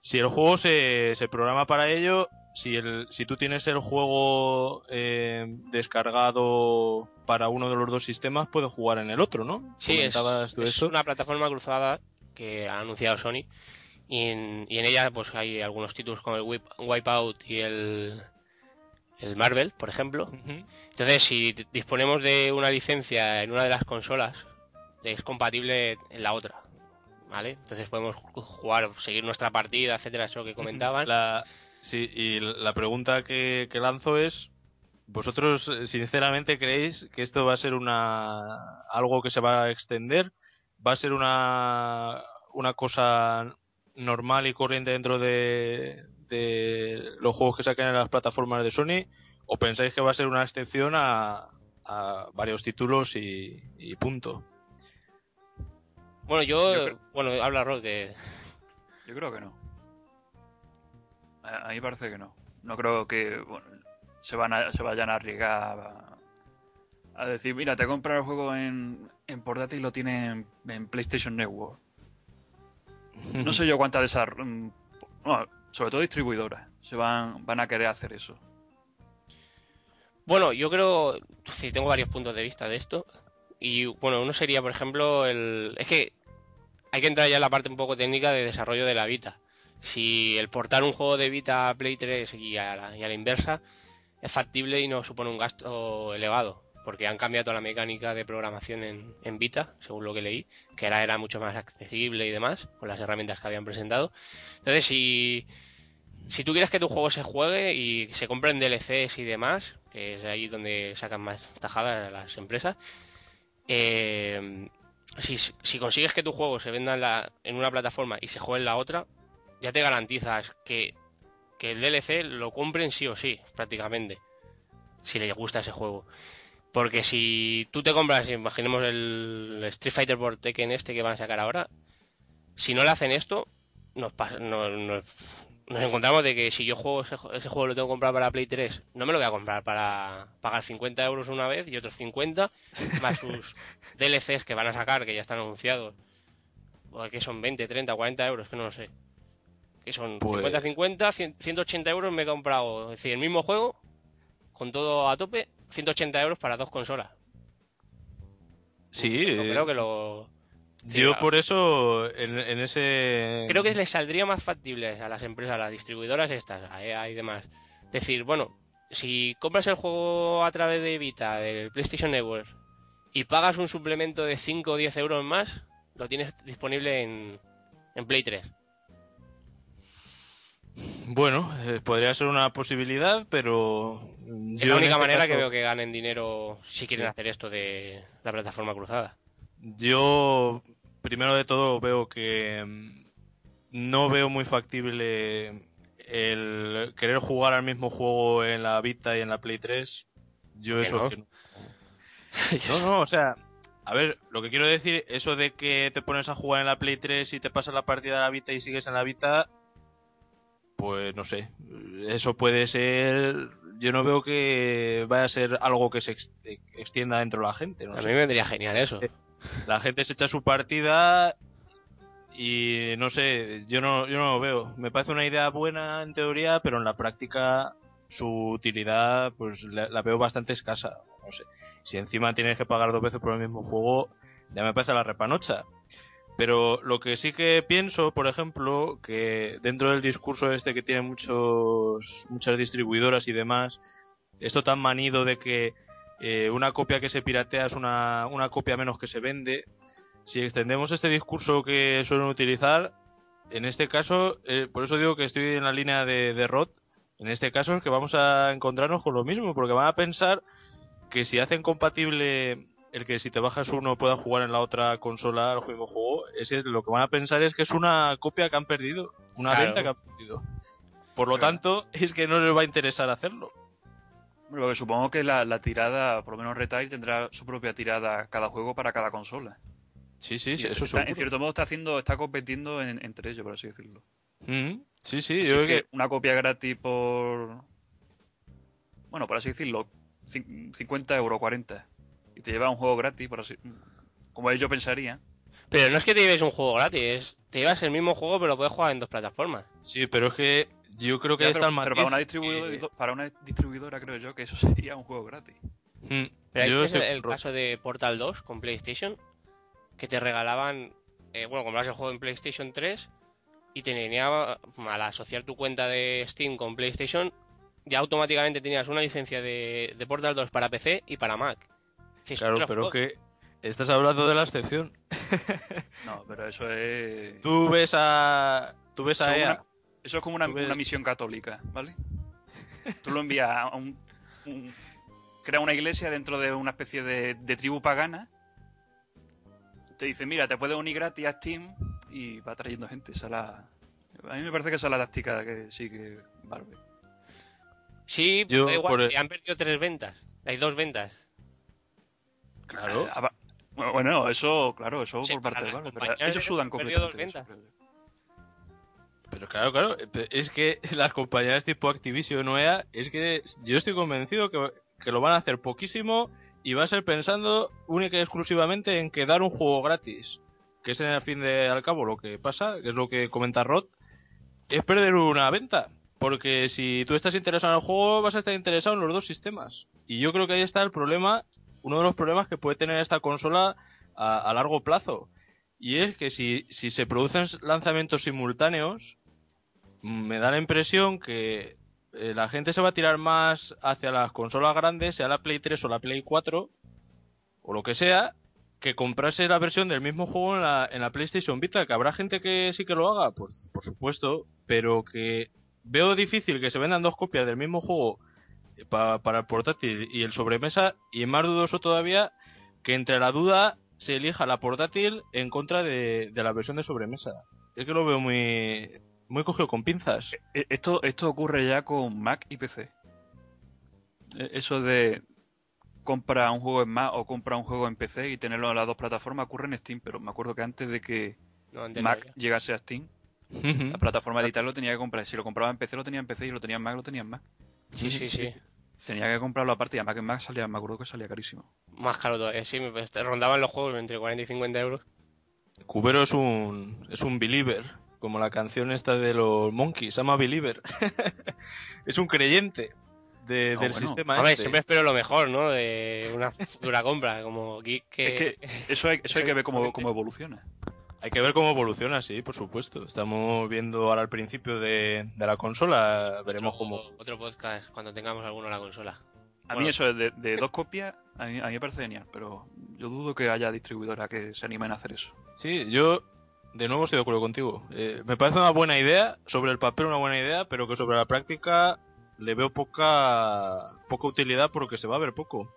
Si el juego se, se programa para ello, si, el, si tú tienes el juego eh, descargado para uno de los dos sistemas, puedes jugar en el otro, ¿no? Sí, es, tú una plataforma cruzada que ha anunciado Sony y en, y en ella pues hay algunos títulos como el Wipe- Wipeout y el, el Marvel, por ejemplo. Entonces, si disponemos de una licencia en una de las consolas, es compatible en la otra. ¿Vale? Entonces podemos ju- jugar, seguir nuestra partida, etcétera, eso que comentaban. La, sí, y la pregunta que, que lanzo es, ¿vosotros eh, sinceramente creéis que esto va a ser una algo que se va a extender? ¿Va a ser una, una cosa normal y corriente dentro de, de los juegos que saquen en las plataformas de Sony? ¿O pensáis que va a ser una excepción a, a varios títulos y, y punto? Bueno, yo, Yo creo- bueno, habla Rod que Yo creo que no. A, a mí parece que no. No creo que bueno, se, van a- se vayan a arriesgar a, a decir, mira, te compras el juego en, en portátil y lo tienes en, en PlayStation Network. No sé yo cuántas de mm, sobre todo distribuidoras, se van, van a querer hacer eso. Bueno, yo creo, sí, tengo varios puntos de vista de esto. Y bueno, uno sería, por ejemplo, el... Es que hay que entrar ya en la parte un poco técnica de desarrollo de la Vita. Si el portar un juego de Vita a Play 3 y a la, y a la inversa es factible y no supone un gasto elevado, porque han cambiado la mecánica de programación en, en Vita, según lo que leí, que ahora era mucho más accesible y demás, con las herramientas que habían presentado. Entonces, si, si tú quieres que tu juego se juegue y se compren DLCs y demás, que es ahí donde sacan más tajadas las empresas, eh, si, si consigues que tu juego se venda en, la- en una plataforma y se juegue en la otra, ya te garantizas que, que el DLC lo compren sí o sí, prácticamente, si les gusta ese juego. Porque si tú te compras, imaginemos el Street Fighter por Tekken este que van a sacar ahora, si no le hacen esto, nos, pas- no- nos, nos encontramos de que si yo juego ese, ese juego lo tengo que comprar para Play 3, no me lo voy a comprar para pagar 50 euros una vez y otros 50, más sus [LAUGHS] DLCs que van a sacar, que ya están anunciados. O que son 20, 30, 40 euros, que no lo sé. Que son Pues- 50, 50, 100, 180 euros me he comprado. Es decir, el mismo juego, con todo a tope, 180 euros para dos consolas. Sí, Yo eh, creo que lo. sí, yo claro. por eso en, en ese... Creo que les saldría más factible a las empresas, a las distribuidoras estas, a EA y demás. Decir, bueno, si compras el juego a través de Vita, del PlayStation Network, y pagas un suplemento de 5 o 10 euros más, lo tienes disponible en, en Play 3. Bueno, eh, podría ser una posibilidad, pero Es yo la única este manera que veo que ganen dinero si quieren Sí. hacer esto de la plataforma cruzada. Yo, primero de todo, veo que mm, no veo muy factible el querer jugar al mismo juego en la Vita y en la Play 3. Yo ¿Que eso no? es que no. No, no, o sea, a ver, lo que quiero decir, eso de que te pones a jugar en la Play 3 y te pasas la partida a la Vita y sigues en la Vita, pues no sé, eso puede ser, yo no veo que vaya a ser algo que se ex- extienda dentro de la gente, no A sé. mí me vendría genial eso. La gente se echa su partida y no sé, yo no, yo no lo veo. Me parece una idea buena en teoría, pero en la práctica su utilidad pues la, la veo bastante escasa. No sé. Si encima tienes que pagar dos veces por el mismo juego, ya me parece la repanocha. Pero lo que sí que pienso, por ejemplo, que dentro del discurso este que tienen muchos, muchas distribuidoras y demás, esto tan manido de que eh, una copia que se piratea es una, una copia menos que se vende. Si extendemos este discurso que suelen utilizar, en este caso, eh, por eso digo que estoy en la línea de, de Rod, En este caso es que vamos a encontrarnos con lo mismo, porque van a pensar que si hacen compatible el que si te bajas uno pueda jugar en la otra consola el mismo juego, es que lo que van a pensar es que es una copia que han perdido, una Claro. venta que han perdido. Por lo Claro. tanto, es que no les va a interesar hacerlo. Bueno, porque supongo que la, la tirada, por lo menos Retail, tendrá su propia tirada cada juego para cada consola. Sí, sí, sí, eso está- seguro. en cierto modo está haciendo, está compitiendo en- entre ellos, por así decirlo. Mm, sí, sí, Así yo creo que que... una copia gratis por. Bueno, por así decirlo, cin- 50 euros, 40. Y te lleva un juego gratis, por así. Como ellos pensarían. Pero no es que te lleves un juego gratis, es- te llevas el mismo juego pero lo puedes jugar en dos plataformas. Sí, pero es que yo creo que Ya, está pero, para, una distribuidora, que- para una distribuidora creo yo que eso [LAUGHS] sería un juego gratis. Mm, Pero yo tienes el, caso de Portal 2 con PlayStation, que te regalaban, eh, bueno, comprabas el juego en PlayStation 3 y te venía, al asociar tu cuenta de Steam con PlayStation, ya automáticamente tenías una licencia de, de Portal 2 para PC y para Mac. Claro, "Ostras, pero joder". que estás hablando de la excepción. [LAUGHS] No, pero eso es. Tú ves a... Tú ves Eso a es EA... una, eso es como una, Tú ves- una misión católica, ¿vale? Tú lo envías a un, un- Crea una iglesia dentro de una especie de, de tribu pagana. Te dice, mira, te puedes unir gratis a Steam y va trayendo gente. Esa es la- A mí me parece que esa es la táctica que sigue Valve. Sí, Yo, da igual, por el- que han perdido tres ventas. Hay dos ventas. Claro. Ah, Bueno, eso, claro, eso Sí, por parte de Valve. Pero ellos sudan completamente. Pero claro, claro, es que [LAUGHS] las compañías tipo Activision o EA, es que yo estoy convencido que, que lo van a hacer poquísimo y va a ser pensando única y exclusivamente en que dar un juego gratis, que es en el fin de al cabo lo que pasa, que es lo que comenta Rod, es perder una venta. Porque si tú estás interesado en el juego, vas a estar interesado en los dos sistemas. Y yo creo que ahí está el problema, uno de los problemas que puede tener esta consola a, largo plazo. Y es que si, se producen lanzamientos simultáneos, me da la impresión que eh, la gente se va a tirar más hacia las consolas grandes, sea la Play 3 o la Play 4, o lo que sea, que comprarse la versión del mismo juego en la, en la PlayStation Vita. Que habrá gente que sí que lo haga, pues por supuesto, pero que veo difícil que se vendan dos copias del mismo juego eh, pa- para el portátil y el sobremesa, y es más dudoso todavía que entre la duda se elija la portátil en contra de, de la versión de sobremesa. Es que lo veo muy, muy cogido con pinzas. Eh, Esto, esto ocurre ya con Mac y PC. Eh, Eso de compra un juego en Mac o compra un juego en PC y tenerlo en las dos plataformas ocurre en Steam, pero me acuerdo que antes de que No, Mac llegase a Steam, la plataforma digital lo tenía que comprar. Si lo compraba en PC, lo tenía en PC y lo tenía en Mac, lo tenía en Mac. Sí, sí, sí. Tenía que comprarlo aparte y además que en Mac salía, me acuerdo que salía carísimo. Más caro todavía, sí, pues, rondaban los juegos entre 40 y 50 euros. Cubero es un, es un believer, como la canción esta de los Monkeys, se llama Believer. [LAUGHS] es un creyente de- Ah, del bueno. sistema Hombre, este. siempre espero lo mejor, ¿no? De una futura compra, como geek que... Es que [LAUGHS] eso hay, eso hay que ver cómo, cómo evoluciona. Hay que ver cómo evoluciona, sí, por supuesto. Estamos viendo ahora al principio de, de la consola, veremos otro, cómo... Otro podcast cuando tengamos alguno en la consola. A Bueno. mí eso de, de [LAUGHS] dos copias, a mí, a mí me parece genial, pero yo dudo que haya distribuidoras que se animen a hacer eso. Sí, yo de nuevo estoy de acuerdo contigo. Eh, me parece una buena idea, sobre el papel una buena idea, pero que sobre la práctica le veo poca poca utilidad porque se va a ver poco.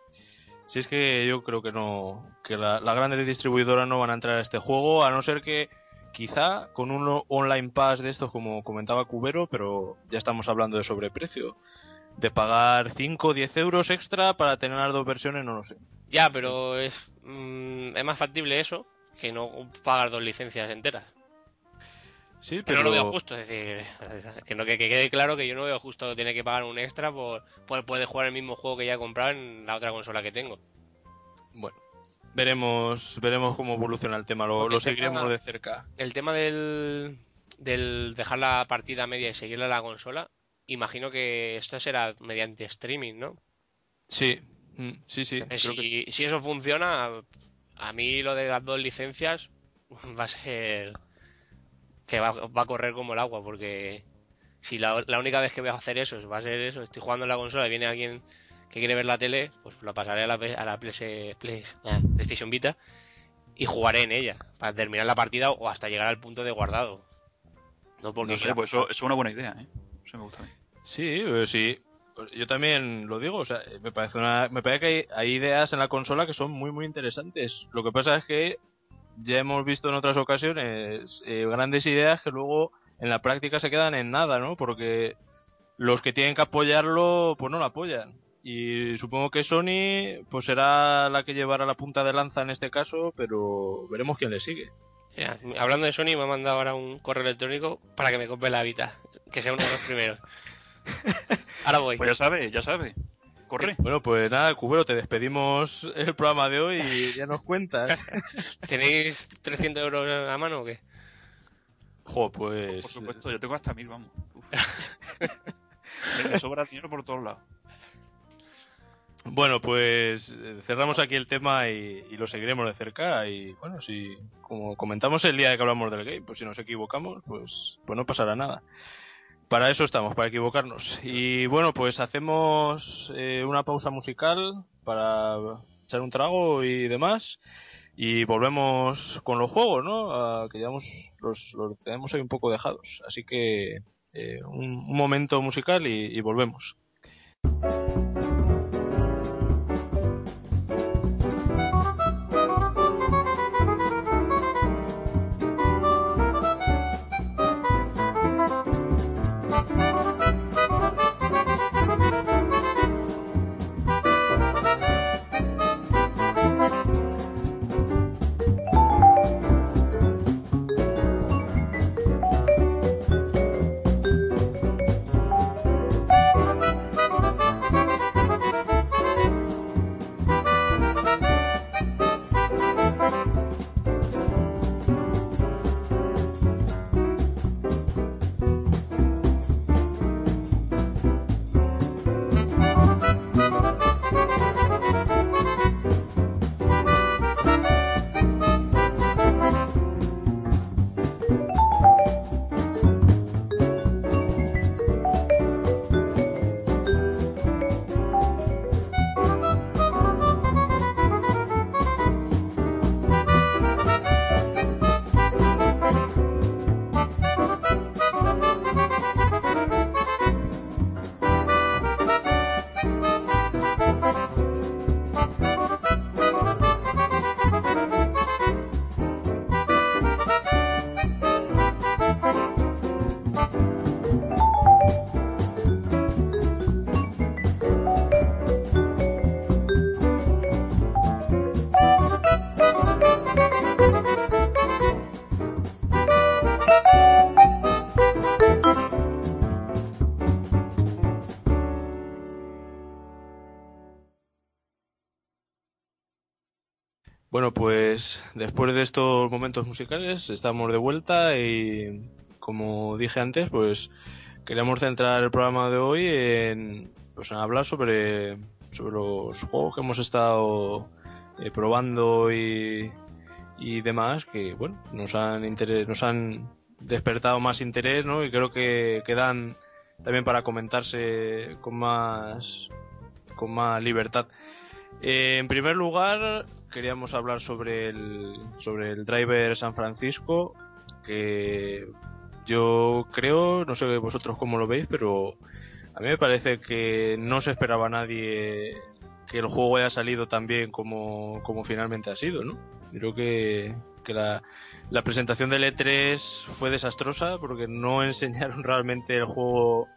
Si es que yo creo que no, que la- las grandes distribuidoras no van a entrar a este juego, a no ser que quizá con un online pass de estos como comentaba Cubero, pero ya estamos hablando de sobreprecio. De pagar 5 o 10 euros extra para tener las dos versiones, no lo sé. Ya, pero es, mm, es más factible eso que no pagar dos licencias enteras. Sí, Pero no lo veo justo, es decir, [LAUGHS] que, no, que, que quede claro que yo no veo justo tener que pagar un extra por, por poder jugar el mismo juego que ya he comprado en la otra consola que tengo. Bueno, veremos, veremos cómo evoluciona el tema, lo, tema- seguiremos de cerca. El tema del, del dejar la partida media y seguirla a la consola, imagino que esto será mediante streaming, ¿no? Sí, mm, sí, sí. Eh, creo que si, si eso funciona, a mí lo de las dos licencias [LAUGHS] va a ser que va, va a correr como el agua, porque si la, la única vez que voy a hacer eso va a ser eso, estoy jugando en la consola y viene alguien que quiere ver la tele, pues lo pasaré a la, a la Play- PlayStation Vita y jugaré en ella para terminar la partida o hasta llegar al punto de guardado. No porque No sé, pues eso, eso es una buena idea, ¿eh? Eso me gusta a mí. Sí, eh, sí. Yo también lo digo, o sea, me parece una, me parece que hay, hay ideas en la consola que son muy muy interesantes. Lo que pasa es que ya hemos visto en otras ocasiones eh, grandes ideas que luego en la práctica se quedan en nada, ¿no? Porque los que tienen que apoyarlo, pues no lo apoyan. Y supongo que Sony, pues será la que llevará la punta de lanza en este caso, pero veremos quién le sigue. Hablando de Sony, me ha mandado ahora un correo electrónico para que me compre la Vita, que sea uno de los primeros. [LAUGHS] Ahora voy. Pues ya sabe, ya sabe. Corre. Bueno, pues nada, Cubero, te despedimos el programa de hoy y ya nos cuentas. [LAUGHS] ¿Tenéis 300 euros a mano o qué? Jo, pues... Por supuesto, yo tengo hasta mil, vamos. Uf. [LAUGHS] me, sobra dinero por todos lados. Bueno, pues eh, cerramos aquí el tema y, y lo seguiremos de cerca. Y bueno, si como comentamos el día de que hablamos del game, pues si nos equivocamos, pues, pues no pasará nada. Para eso estamos, para equivocarnos. Y bueno, pues hacemos eh, una pausa musical para echar un trago y demás. Y volvemos con los juegos, ¿no? Que ya hemos- los, los tenemos ahí un poco dejados. Así que eh, un, un momento musical y- y volvemos. Después de estos momentos musicales estamos de vuelta y como dije antes, pues queríamos centrar el programa de hoy en, pues en hablar sobre, sobre los juegos que hemos estado eh, probando y, y demás que bueno nos han interes- nos han despertado más interés, ¿no? Y creo que quedan también para comentarse con más con más libertad. Eh, en primer lugar, queríamos hablar sobre el, sobre el driver San Francisco, que yo creo, no sé vosotros cómo lo veis, pero a mí me parece que no se esperaba a nadie que el juego haya salido tan bien como, como finalmente ha sido, ¿no? Creo que, que la, la presentación del E3 fue desastrosa porque no [LAUGHS] enseñaron realmente el juego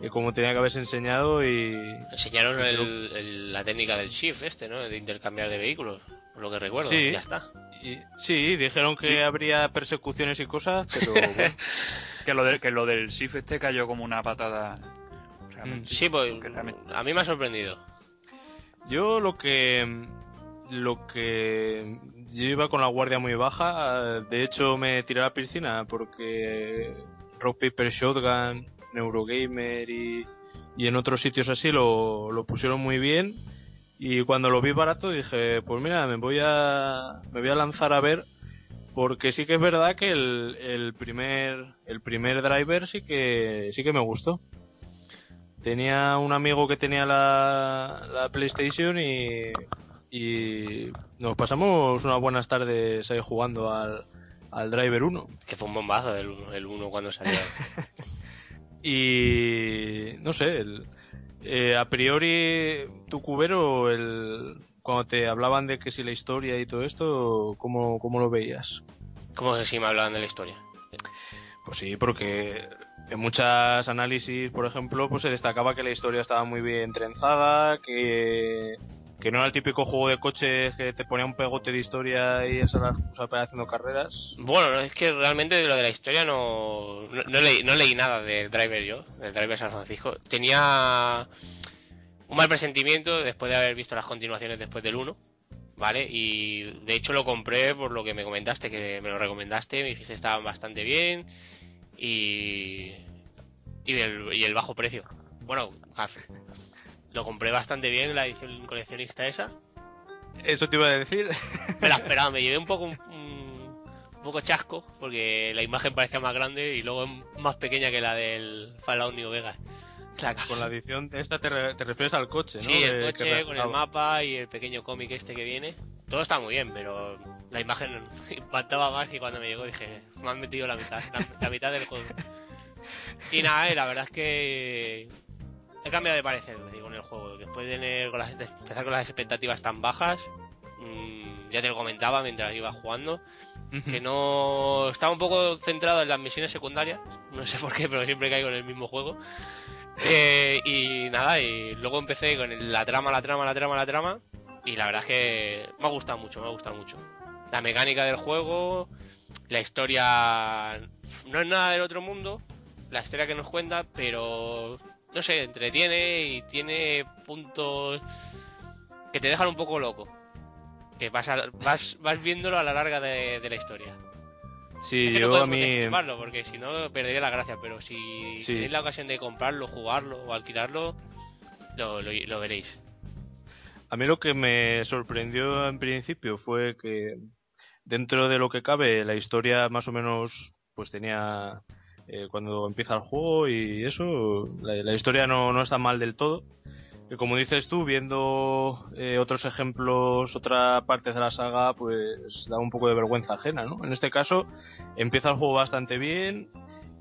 eh, como tenía que haberse enseñado y, Enseñaron el- el- la técnica del shift este, ¿no? De intercambiar de vehículos, lo que recuerdo. Sí. Ya está. Y, sí, dijeron que Sí. habría persecuciones y cosas, pero bueno, [LAUGHS] Que lo, del que lo del shift este cayó como una patada. realmente. Sí, pues realmente- a mí me ha sorprendido. yo lo que lo que yo iba con la guardia muy baja, de hecho me tiré a la piscina porque Rock Paper Shotgun, Neurogamer y, y en otros sitios así lo, lo pusieron muy bien y cuando lo vi barato dije, pues mira, me voy a me voy a lanzar a ver porque sí que es verdad que el, el primer el primer driver sí que sí que me gustó. Tenía un amigo que tenía la, la PlayStation y, y nos pasamos unas buenas tardes ahí jugando al, al Driver 1. Que fue un bombazo el, el 1 cuando salió. [LAUGHS] Y no sé, el, eh, a priori tu cubero, el, cuando te hablaban de que si la historia y todo esto, ¿cómo, cómo lo veías? ¿Cómo que si me hablaban de la historia? Pues sí, porque en muchos análisis, por ejemplo, pues se destacaba que la historia estaba muy bien trenzada, que, que no era el típico juego de coches que te ponía un pegote de historia y eso era para haciendo carreras. Bueno, es que realmente de lo de la historia no, no, leí, no leí nada del Driver yo, del Driver San Francisco. Tenía un mal presentimiento después de haber visto las continuaciones después del 1. ¿Vale? Y de hecho lo compré por lo que me comentaste, que me lo recomendaste, me dijiste que estaban bastante bien y, y, el, y el bajo precio. Bueno, lo compré bastante bien la edición coleccionista esa. Eso te iba a decir. Me la [LAUGHS] esperaba, me llevé un poco un, un, poco chasco porque la imagen parecía más grande y luego es más pequeña que la del Fallout New Vegas. La con la edición esta te, re, te, refieres al coche, ¿no? Sí, el coche que... con el mapa y el pequeño cómic este que viene. Todo está muy bien, pero la imagen [LAUGHS] impactaba más y cuando me llegó dije, me han metido la mitad, la, la mitad del juego. [LAUGHS] Y nada, la verdad es que he cambiado de parecer con el juego. Después de, tener, con las, de empezar con las expectativas tan bajas, mmm, ya te lo comentaba mientras iba jugando, uh -huh. que no estaba un poco centrado en las misiones secundarias. No sé por qué, pero siempre caigo en el mismo juego. Eh, y nada, y luego empecé con el, la trama, la trama, la trama, la trama. Y la verdad es que me ha gustado mucho, me ha gustado mucho. La mecánica del juego, la historia no es nada del otro mundo, la historia que nos cuenta, pero no sé, entretiene y tiene puntos que te dejan un poco loco. Que vas, a, vas, vas viéndolo a la larga de, de la historia. Sí, es que yo no a mí. porque si no perdería la gracia, pero si sí. tenéis la ocasión de comprarlo, jugarlo o alquilarlo, lo, lo, lo, veréis. A mí lo que me sorprendió en principio fue que dentro de lo que cabe la historia más o menos pues tenía eh, cuando empieza el juego y eso la, historia no, no, está mal del todo. Que como dices tú viendo eh, otros ejemplos otra parte de la saga pues da un poco de vergüenza ajena no en este caso empieza el juego bastante bien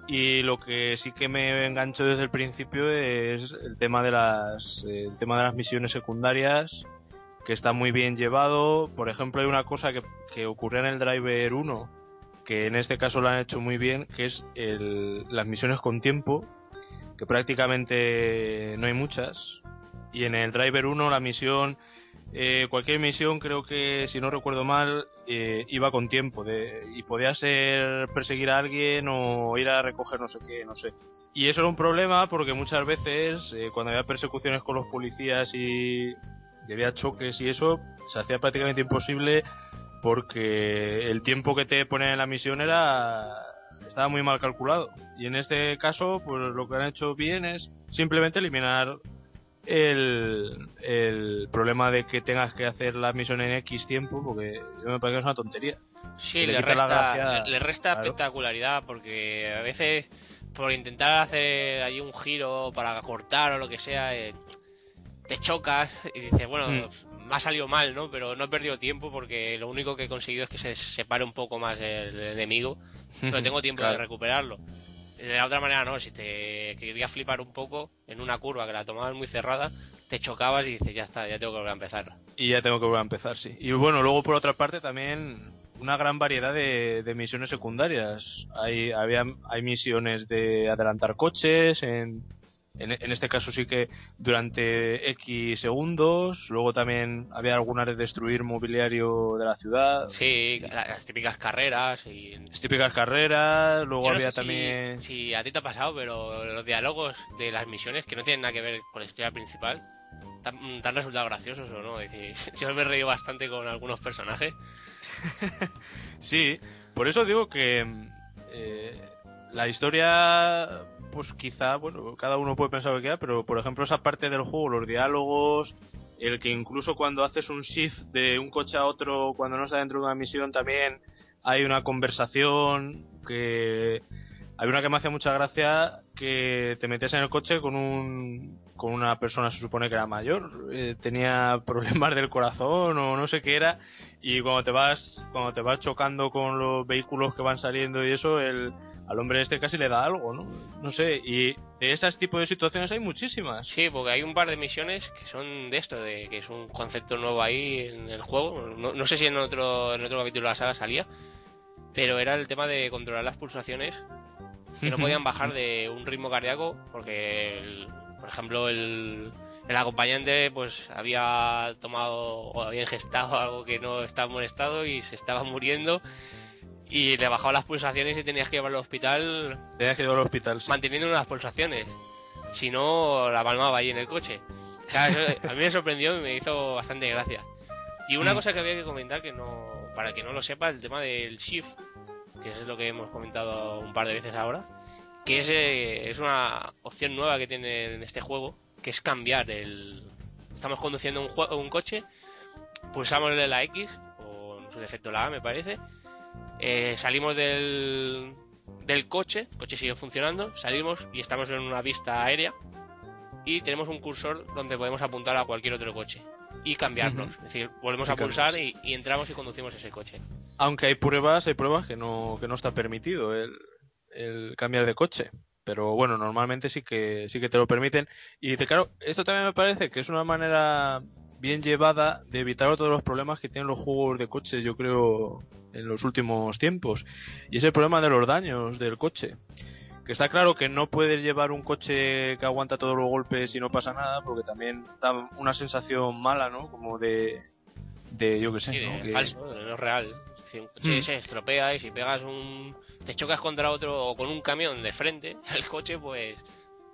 y lo que sí que me enganchó desde el principio es el tema de las el tema de las misiones secundarias que está muy bien llevado. Por ejemplo hay una cosa que, que ocurre en el driver 1 que en este caso lo han hecho muy bien que es el, las misiones con tiempo que prácticamente no hay muchas. Y en el driver 1 la misión eh, cualquier misión creo que si no recuerdo mal eh, iba con tiempo de, y podía ser perseguir a alguien o ir a recoger no sé qué no sé. Y eso era un problema porque muchas veces eh, cuando había persecuciones con los policías y, y había choques y eso se hacía prácticamente imposible porque el tiempo que te ponen en la misión era estaba muy mal calculado y en este caso pues lo que han hecho bien es simplemente eliminar el, el problema de que tengas que hacer la misión en X tiempo, porque yo me parece que es una tontería. Sí, le, le, resta, gracia, le, resta claro. espectacularidad, porque a veces por intentar hacer allí un giro para cortar o lo que sea, eh, te chocas y dices, bueno, mm. Ha salido mal, ¿no? Pero no he perdido tiempo porque lo único que he conseguido es que se separe un poco más el, el enemigo, pero tengo tiempo claro. de recuperarlo. De la otra manera no, si te querías flipar un poco en una curva que la tomabas muy cerrada, te chocabas y dices, ya está, ya tengo que volver a empezar. Y ya tengo que volver a empezar, sí. Y bueno, luego por otra parte también una gran variedad de, de misiones secundarias. Hay, había, hay misiones de adelantar coches, en, en, en, este caso sí que durante X segundos. Luego también había algunas de destruir mobiliario de la ciudad. Sí, las típicas carreras. Y... Las típicas carreras. Luego Yo no había sé también. Si, si, a ti te ha pasado, pero los diálogos de las misiones que no tienen nada que ver con la historia principal. ¿Te han resultado graciosos o no? Es decir, [LAUGHS] yo me he reído bastante con algunos personajes. [LAUGHS] sí, por eso digo que eh, la historia pues quizá, bueno, cada uno puede pensar lo que quiera, pero por ejemplo esa parte del juego, los diálogos, el que incluso cuando haces un shift de un coche a otro, cuando no está dentro de una misión también hay una conversación que hay una que me hace mucha gracia que te metes en el coche con un con una persona se supone que era mayor, eh, tenía [LAUGHS] problemas del corazón o no sé qué era, y cuando te vas, cuando te vas chocando con los vehículos que van saliendo y eso, el, al hombre este casi le da algo, ¿no? No sé, y de esas tipos de situaciones hay muchísimas. Sí, porque hay un par de misiones que son de esto, de que es un concepto nuevo ahí en el juego. No, no sé si en otro, en otro capítulo de la saga salía, pero era el tema de controlar las pulsaciones que no [LAUGHS] podían bajar de un ritmo cardíaco porque, el- por ejemplo, el, el acompañante pues había tomado o había ingestado [LAUGHS] algo que no estaba en buen estado y se estaba muriendo y le bajaba las pulsaciones y tenías que llevarlo al hospital Tenías que llevarlo al hospital, sí. manteniendo unas pulsaciones. Si no, la palmaba ahí en el coche. Eso a mí me sorprendió y me hizo bastante gracia. Y una Mm. cosa que había que comentar, que no para que no lo sepa, el tema del shift, que es lo que hemos comentado un par de veces ahora, que es, eh, es una opción nueva que tiene en este juego, que es cambiar el... Estamos conduciendo un, un coche, pulsamos la X, o en su defecto la A me parece, eh, salimos del, del coche, el coche sigue funcionando, salimos y estamos en una vista aérea y tenemos un cursor donde podemos apuntar a cualquier otro coche y cambiarnos. Es decir, volvemos Y a pulsar y, y entramos y conducimos ese coche. Aunque hay pruebas, hay pruebas que no, que no está permitido el, el cambiar de coche. Pero bueno, normalmente sí que sí que te lo permiten. Y de, claro, esto también me parece que es una manera bien llevada de evitar todos los problemas que tienen los juegos de coches, yo creo, en los últimos tiempos. Y es el problema de los daños del coche. Que está claro que no puedes llevar un coche que aguanta todos los golpes y no pasa nada, porque también da una sensación mala, ¿no? Como de, de yo qué sé, Sí, de ¿no? Que- falso, de no es real. Decir, un coche Mm. se estropea y si pegas un. te chocas contra otro o con un camión de frente, [LAUGHS] el coche, pues.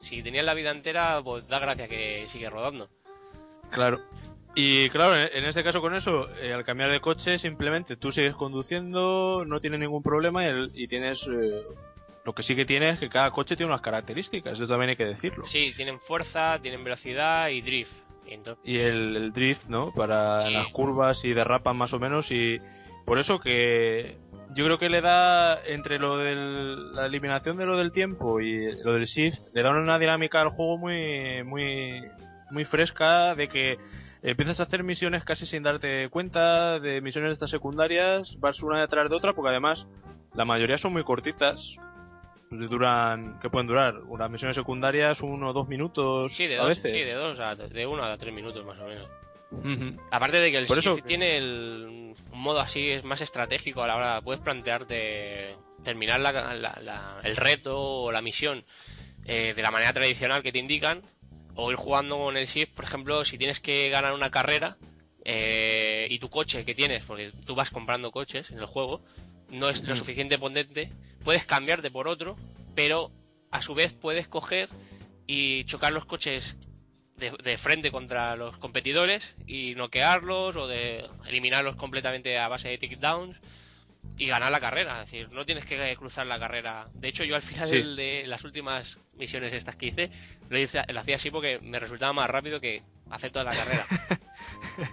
Si tenías la vida entera, pues da gracia que sigue rodando. Claro. Y claro, en este caso con eso, eh, al cambiar de coche, simplemente tú sigues conduciendo, no tienes ningún problema y, el- y tienes... eh, lo que sí que tiene es que cada coche tiene unas características, eso también hay que decirlo. Sí, tienen fuerza, tienen velocidad y drift. Y entonces, Y el, el drift, ¿no? Para Sí. las curvas y derrapan más o menos y por eso que yo creo que le da entre lo de la eliminación de lo del tiempo y lo del shift le da una dinámica al juego muy muy muy fresca de que empiezas a hacer misiones casi sin darte cuenta de misiones de estas secundarias vas una detrás de otra porque además la mayoría son muy cortitas pues duran que pueden durar unas misiones secundarias uno o dos minutos sí, de a dos, veces sí, de dos a de uno a tres minutos más o menos. Aparte de que el Por eso- tiene el, un modo así, es más estratégico a la hora, puedes plantearte terminar la- la- la- el reto o la misión eh, de la manera tradicional que te indican, o ir jugando con el Shift, por ejemplo, si tienes que ganar una carrera eh, y tu coche que tienes, porque tú vas comprando coches en el juego, no es lo Mm. suficiente potente, puedes cambiarte por otro, pero a su vez puedes coger y chocar los coches de, de frente contra los competidores y noquearlos o de eliminarlos completamente a base de takedowns y ganar la carrera. Es decir, no tienes que cruzar la carrera. De hecho, yo al final Sí. de las últimas misiones estas que hice, lo, hice, lo hacía así porque me resultaba más rápido que hacer toda la carrera. [LAUGHS]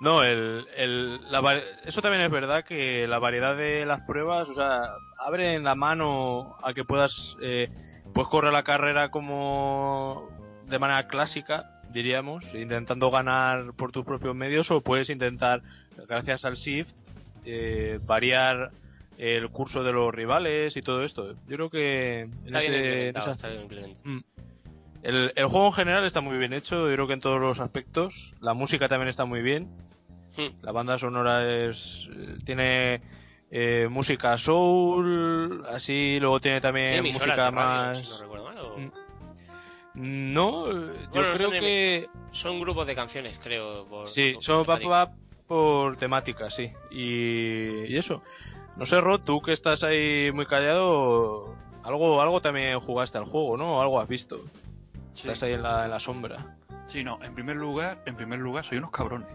No, el, el, la va- eso también es verdad que la variedad de las pruebas, o sea, abren la mano a que puedas, eh, puedes correr la carrera como de manera clásica, diríamos, intentando ganar por tus propios medios, o puedes intentar, gracias al shift, eh, variar el curso de los rivales y todo esto. Yo creo que en ese- en implementado, esa- está bien implementado. Mm. El, el juego en general está muy bien hecho, yo creo que en todos los aspectos. La música también está muy bien. Mm. La banda sonora es tiene eh, música soul, así luego tiene también Tiene música radio, más. si no recuerdo mal, o- Mm. No, yo Bueno, creo son que Son grupos de canciones, creo. Por, sí, son va, temática. va por temática, sí. Y, y eso. No sé, Rod, tú que estás ahí muy callado, algo algo también jugaste al juego, ¿no? Algo has visto. Sí. Estás ahí en la, en la sombra. Sí, no, en primer lugar, en primer lugar, soy unos cabrones.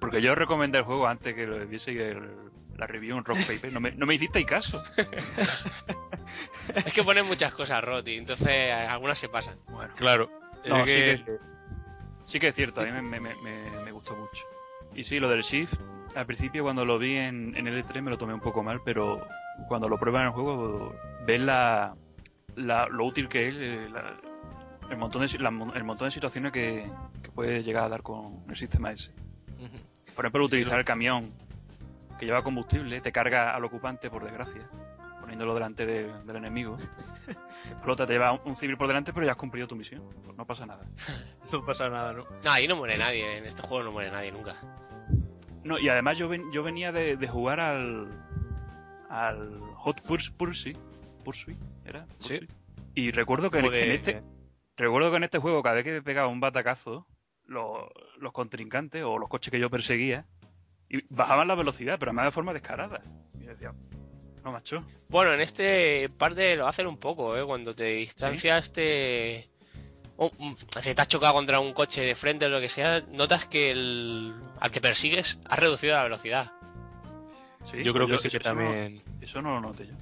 Porque yo recomendé el juego antes que lo viese el- la review en Rock Paper. No me, no me hicisteis caso. Es que ponen muchas cosas, Roti, entonces algunas se pasan. Bueno, Claro. No, Es sí que- que- sí que es cierto, Sí, a mí me, me- me- me gustó mucho. Y sí, lo del Shift, al principio cuando lo vi en, en L3 me lo tomé un poco mal, pero cuando lo pruebas en el juego, ves la, la- lo útil que es, eh, la- el montón de, la- el montón de situaciones que, que puede llegar a dar con el sistema ese. Por ejemplo, utilizar el camión que lleva combustible, te carga al ocupante, por desgracia, poniéndolo delante de- del enemigo. [LAUGHS] Explota, te lleva un, civil por delante, pero ya has cumplido tu misión. Pues no pasa nada. [LAUGHS] No pasa nada, ¿no? No, ahí no muere nadie, en este juego no muere nadie nunca. No, y además yo, ven- yo venía de, de jugar al. al Hot Purs- Pursuit. Pursuit, ¿era? Sí. Y recuerdo que, en este. Recuerdo que en este juego, cada vez que me pegaba un batacazo, los, los contrincantes o los coches que yo perseguía y bajaban la velocidad, pero además de forma descarada. Y yo decía, no, macho. Bueno, en este parte lo hacen un poco, ¿eh? Cuando te distancias, te... o, mm, si te has chocado contra un coche de frente o lo que sea, notas que el... al que persigues has reducido la velocidad. Sí, Yo creo que sí que eso no- también. eso no lo noté yo.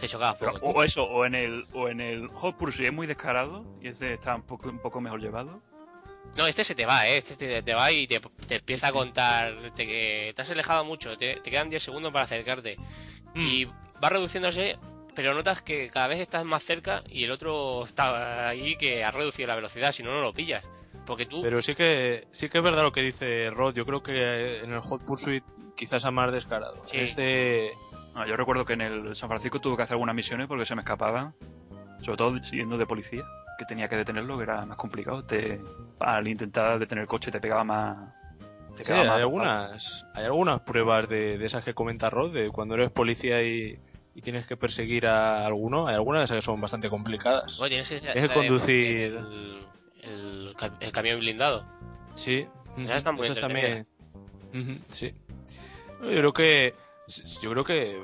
Te chocabas Pero- poco. o eso, o en el, o en el Hot Pursuit es muy descarado y este está un poco, un poco mejor llevado. No, este se te va, ¿eh? Este te, te va y te, te empieza a contar. Te, que te has alejado mucho, te, te quedan 10 segundos para acercarte. Mm. Y va reduciéndose, pero notas que cada vez estás más cerca y el otro está ahí que ha reducido la velocidad, si no, no lo pillas. Porque tú. Pero sí que sí que es verdad lo que dice Rod. Yo creo que en el Hot Pursuit quizás a más descarado. Sí. Este No, yo recuerdo que en el San Francisco tuve que hacer algunas misiones porque se me escapaban, sobre todo siendo de policía, que tenía que detenerlo, que era más complicado. Te, al intentar detener el coche te pegaba más. Te Sí, hay algunas, hay algunas pruebas de, de esas que comenta Rod, de cuando eres policía y, y tienes que perseguir a alguno. Hay algunas de esas que son bastante complicadas. Bueno, tienes que de- conducir- El, el ca- el camión blindado. Sí, Esas están muy esas entretenidas. también. Sí. Yo creo que, yo creo que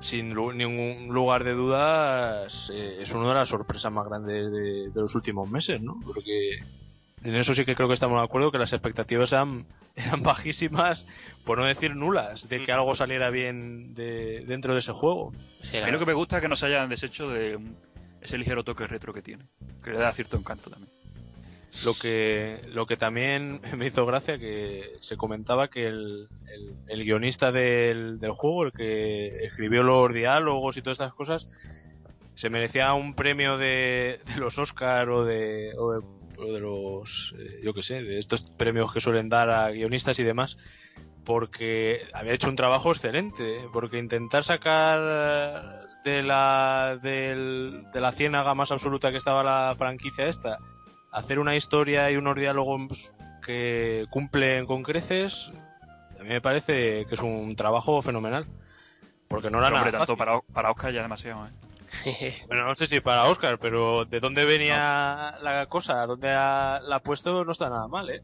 sin ningún lugar de dudas eh, es una de las sorpresas más grandes de, de los últimos meses, ¿no? Porque en eso sí que creo que estamos de acuerdo que las expectativas eran, eran bajísimas, por no decir nulas, de que Mm. algo saliera bien de, dentro de ese juego. Sí, A mí lo que me gusta es que no se hayan deshecho de ese ligero toque retro que tiene, que le da cierto encanto también. Lo que, lo que también [LAUGHS] me hizo gracia que se comentaba que el, el- el guionista del, del juego, el que escribió los diálogos y todas estas cosas, se merecía un premio de, de los Oscar o de, o de, o de los, eh, yo que sé, de estos premios que suelen dar a guionistas y demás, porque había hecho un trabajo excelente, porque intentar sacar de la, del- de la ciénaga más absoluta que estaba la franquicia esta, hacer una historia y unos diálogos que cumplen con creces, a mí me parece que es un trabajo fenomenal. Porque no era hombre, nada tanto fácil. para, para Oscar ya demasiado, ¿eh? [LAUGHS] Bueno, no sé si para Oscar, pero de dónde venía la cosa, dónde ha- la ha puesto, no está nada mal, ¿eh?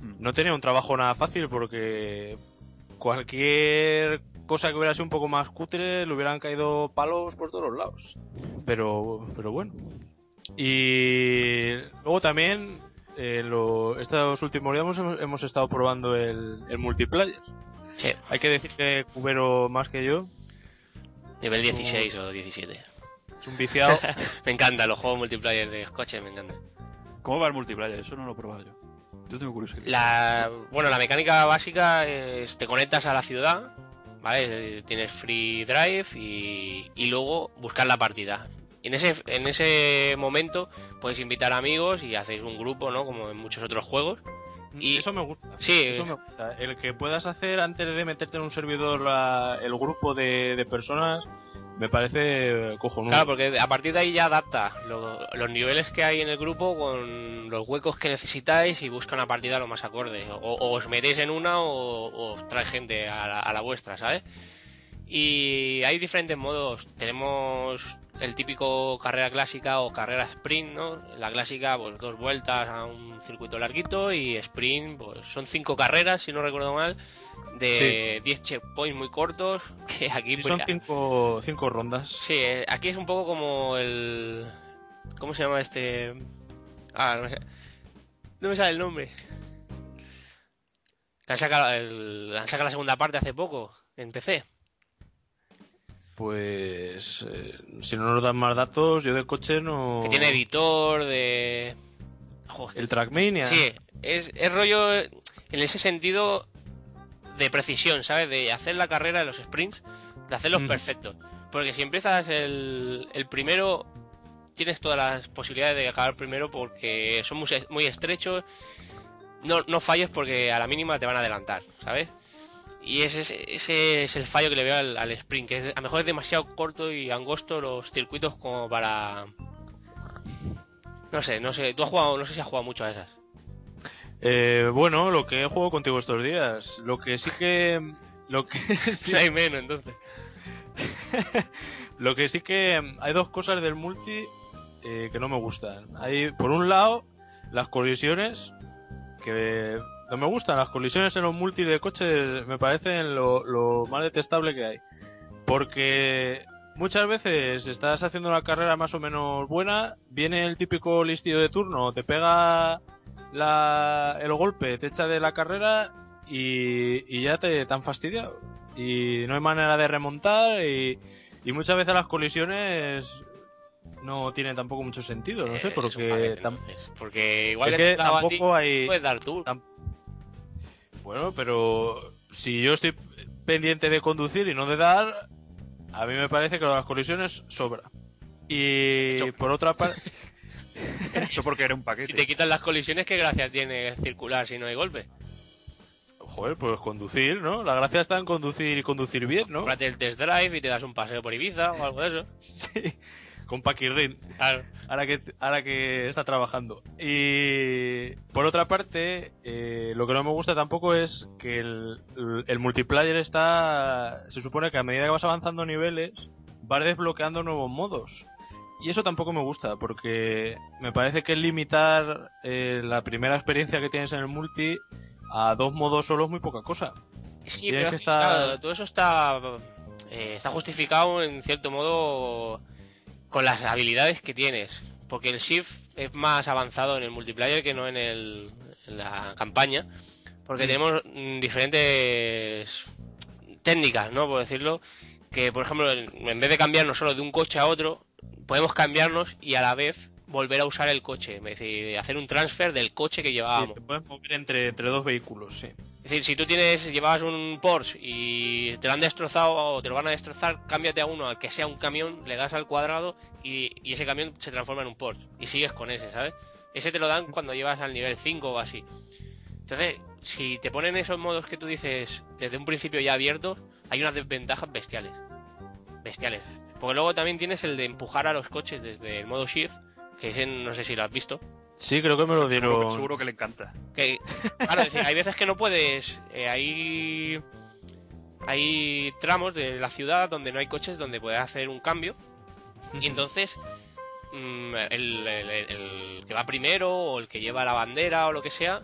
Mm. No tenía un trabajo nada fácil porque cualquier cosa que hubiera sido un poco más cutre le hubieran caído palos por todos los lados. Pero, pero bueno. Y luego también, eh, lo- estos últimos días hemos, hemos estado probando el, el multiplayer. Sí, Hay que decir que Cubero más que yo nivel 16 o 17. Es un viciado. [LAUGHS] Me encantan los juegos multiplayer de coches, me encantan. ¿Cómo va el multiplayer? Eso no lo he probado yo. Yo tengo curiosidad. La, bueno, la mecánica básica es te conectas a la ciudad, ¿vale? Eh, Tienes free drive y, y luego buscar la partida. En ese, en ese momento puedes invitar amigos y hacéis un grupo, ¿no? Como en muchos otros juegos. Y- eso me gusta. Sí. Eso me gusta. El que puedas hacer antes de meterte en un servidor la- el grupo de, de personas me parece cojonudo. Claro, porque a partir de ahí ya adapta lo- los niveles que hay en el grupo con los huecos que necesitáis y busca una partida lo más acorde. O, o os metéis en una o, o os trae gente a la, a la vuestra, ¿sabes? Y hay diferentes modos. Tenemos el típico carrera clásica o carrera sprint, ¿no? La clásica, pues dos vueltas a un circuito larguito y sprint, pues son cinco carreras, si no recuerdo mal, de 10 checkpoints muy cortos. [LAUGHS] Que aquí Sí, pues, son cinco, cinco rondas. Sí, eh, aquí es un poco como el. ¿Cómo se llama este.? Ah, no, me sale el nombre. Que Han sacado, el- han sacado la segunda parte hace poco en PC. Pues eh, si no nos dan más datos, yo de coche no. Que tiene editor de. Joder, El Trackmania. Sí, es, es rollo en ese sentido de precisión, ¿sabes? De hacer la carrera de los sprints, de hacerlos Mm. perfectos. Porque si empiezas el, el primero, tienes todas las posibilidades de acabar primero porque son muy, muy estrechos. No, no falles porque a la mínima te van a adelantar, ¿sabes? Y ese, ese es el fallo que le veo al, al sprint, que es- a lo mejor es demasiado corto y angosto los circuitos como para... No sé, no sé, tú has jugado, no sé si has jugado mucho a esas. Eh, bueno, lo que he jugado contigo estos días. Lo que sí que. Lo que [LAUGHS] sí, hay menos, entonces. [LAUGHS] lo que sí que. Hay dos cosas del multi eh, que no me gustan. Hay, por un lado, las colisiones. Que no me gustan. Las colisiones en los multi de coches me parecen lo, lo más detestable que hay. Porque muchas veces estás haciendo una carrera más o menos buena, viene el típico listillo de turno, te pega la, el golpe, te echa de la carrera y, y ya te, han fastidiado. Y no hay manera de remontar y, y muchas veces las colisiones no tienen tampoco mucho sentido, no sé, Eh, es un porque entonces. Porque igual es que, que te daba a ti, tampoco hay... puedes dar tú. tam- Bueno, pero si yo estoy pendiente de conducir y no de dar, a mí me parece que las colisiones sobra. Y por otra parte... [LAUGHS] Eso porque era un Si paquete. te quitan las colisiones, ¿qué gracia tiene circular si no hay golpe? Joder, pues conducir, ¿no? La gracia está en conducir y conducir bien, ¿no? Cómprate el test drive y te das un paseo por Ibiza o algo de eso. [LAUGHS] Sí, con Paquirrin, ahora que, ahora que está trabajando. Y por otra parte, eh, lo que no me gusta tampoco es que el, el- multiplayer está... Se supone que a medida que vas avanzando niveles, vas desbloqueando nuevos modos. Y eso tampoco me gusta, porque me parece que limitar eh, la primera experiencia que tienes en el multi a dos modos solo es muy poca cosa. Sí, Tienes pero que es que, estar- claro, todo eso está, eh, está justificado en cierto modo con las habilidades que tienes. Porque el Shift es más avanzado en el multiplayer que no en, el, en la campaña. Porque Mm. tenemos mm, diferentes técnicas, ¿no? Por decirlo. Que, por ejemplo, en vez de cambiarnos solo de un coche a otro, podemos cambiarnos y a la vez volver a usar el coche. Es decir, hacer un transfer del coche que Sí, llevábamos. te puedes mover entre, entre dos vehículos, sí. Es decir, si tú tienes, llevabas un Porsche y te lo han destrozado o te lo van a destrozar, cámbiate a uno al que sea un camión, le das al cuadrado y, y ese camión se transforma en un Porsche y sigues con ese, ¿sabes? Ese te lo dan cuando llevas al nivel 5 o así. Entonces, si te ponen esos modos que tú dices desde un principio ya abiertos, hay unas desventajas bestiales. Bestiales. Porque luego también tienes el de empujar a los coches desde el modo Shift, que ese no sé si lo has visto. Sí, creo que me lo Seguro, dieron. que- seguro que le encanta. Que, claro, es decir, hay veces que no puedes. eh, hay, hay tramos de la ciudad donde no hay coches donde puedes hacer un cambio. Y entonces, mm, el, el- el que va primero o el que lleva la bandera o lo que sea,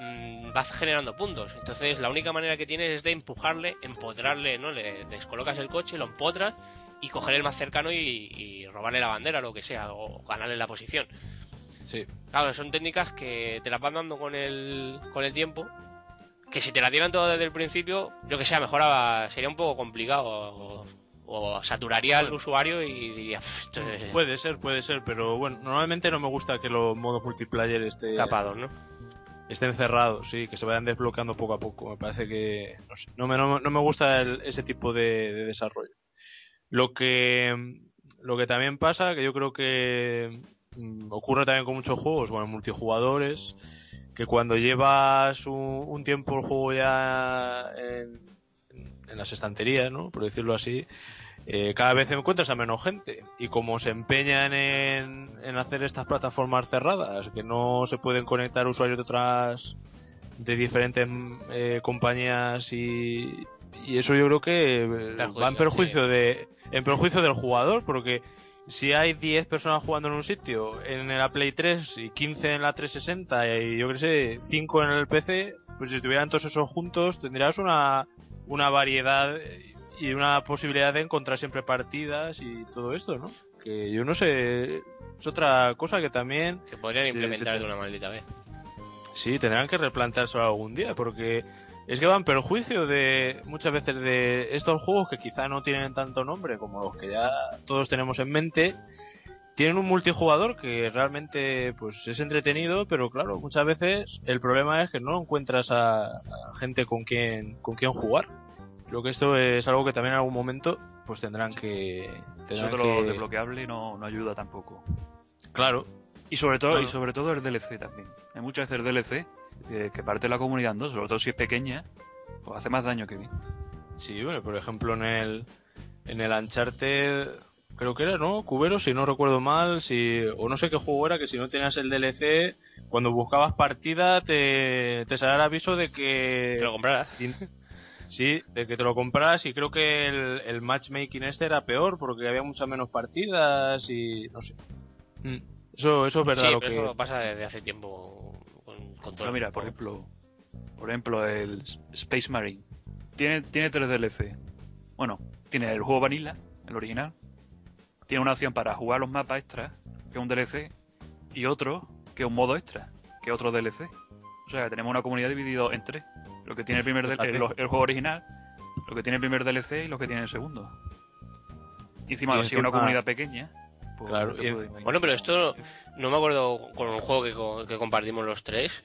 mm, va generando puntos. Entonces, la única manera que tienes es de empujarle, empotrarle, ¿no? Le descolocas el coche, lo empotras y coger el más cercano y, y robarle la bandera o lo que sea, o ganarle la posición. Sí. Claro, son técnicas que te las van dando con el, con el tiempo. Que si te las dieran todas desde el principio, yo que sé, mejoraba, sería un poco complicado. O, o saturaría al usuario y diría, "Pff, esto es Puede ser, puede ser, pero bueno, normalmente no me gusta que los modos multiplayer esté, tapados, ¿no? estén cerrados, sí, que se vayan desbloqueando poco a poco. Me parece que no, sé, no, me, no, me- no me gusta el- ese tipo de, de desarrollo. Lo que, lo que también pasa, que yo creo que mm, ocurre también con muchos juegos, bueno, multijugadores, que cuando llevas un, tiempo el juego ya en, las estanterías, ¿no? Por decirlo así, eh, cada vez encuentras a menos gente. Y como se empeñan en, en hacer estas plataformas cerradas, que no se pueden conectar usuarios de otras, de diferentes eh, compañías y, y eso yo creo que eh, va en perjuicio de, en perjuicio del jugador, porque si hay 10 personas jugando en un sitio, en la Play 3 y 15 en la 360 y yo que sé, 5 en el PC, pues si estuvieran todos esos juntos tendrías una, una variedad y una posibilidad de encontrar siempre partidas y todo esto, ¿no? Que yo no sé, es otra cosa que también Que podrían implementar de una maldita vez. sí tendrán que replanteárselo algún día, porque es que va en perjuicio de muchas veces de estos juegos que quizá no tienen tanto nombre como los que ya todos tenemos en mente. Tienen un multijugador que realmente pues es entretenido, pero claro, muchas veces el problema es que no encuentras a, a gente con quien con quien jugar. Creo que esto es algo que también en algún momento pues tendrán que Eso tendrán de lo que- desbloqueable no, no ayuda tampoco. Claro. Y sobre todo, Claro. y sobre todo el DLC también. Hay muchas veces el DLC que, que parte la comunidad en dos, sobre todo si es pequeña, pues hace más daño que bien. Sí, bueno, por ejemplo en el en el Uncharted creo que era, ¿no? Cubero, si no recuerdo mal, si o no sé qué juego era que si no tenías el DLC, cuando buscabas partida te te salía el aviso de que Te lo comprarás. Sí, Sí, de que te lo compras y creo que el, el matchmaking este era peor porque había muchas menos partidas y no sé. Mm. Eso, eso es verdad sí, lo pero que... eso pasa desde hace tiempo con, con todo el mira, por ejemplo, por ejemplo, el Space Marine tiene, tiene tres DLC. Bueno, tiene el juego Vanilla, el original. Tiene una opción para jugar los mapas extras, que es un DLC, y otro, que es un modo extra, que es otro DLC. O sea, tenemos una comunidad dividida en tres. Lo que tiene el primer [LAUGHS] Fíjate. el, el juego original, lo que tiene el primer DLC y lo que tiene el segundo. Y encima, si es una comunidad pequeña, Claro, y-. Bueno, pero esto no me acuerdo con un juego que, co- que compartimos los tres,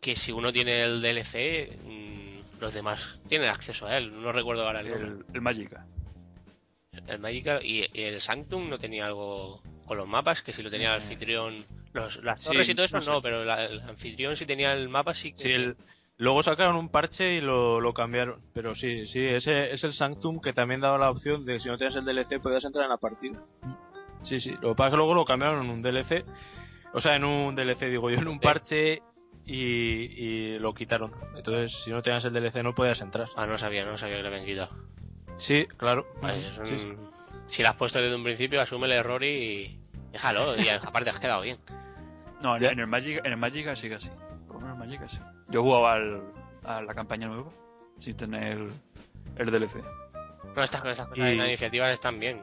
que si uno tiene el DLC, mm, los demás tienen acceso a él. No recuerdo ahora el el, el Magica. El Magical y, y el Sanctum no tenía algo con los mapas, que si lo tenía el Eh, anfitrión. Los, las sí, y todo eso no sé. no, pero la- el anfitrión si tenía el mapa sí que. Sí, el- Luego sacaron un parche y lo, lo cambiaron. Pero sí, sí, ese es el Sanctum que también daba la opción de que si no tenías el DLC podías entrar en la partida. Sí, sí. Lo que pasa es que luego lo cambiaron en un DLC. O sea, en un DLC, digo yo, en un parche y, y lo quitaron. Entonces, si no tenías el DLC no podías entrar. Ah, no sabía, no sabía que le habían quitado. Sí, claro. Es un- sí. Si lo has puesto desde un principio, asume el error y. Déjalo, y aparte has quedado bien. No, en, el Magic, en el Magic sigue así. Por lo menos en el Magic sí. Yo jugaba al, a la campaña nueva sin tener el, el DLC. No, estas, estas cosas Y- de la iniciativa están bien.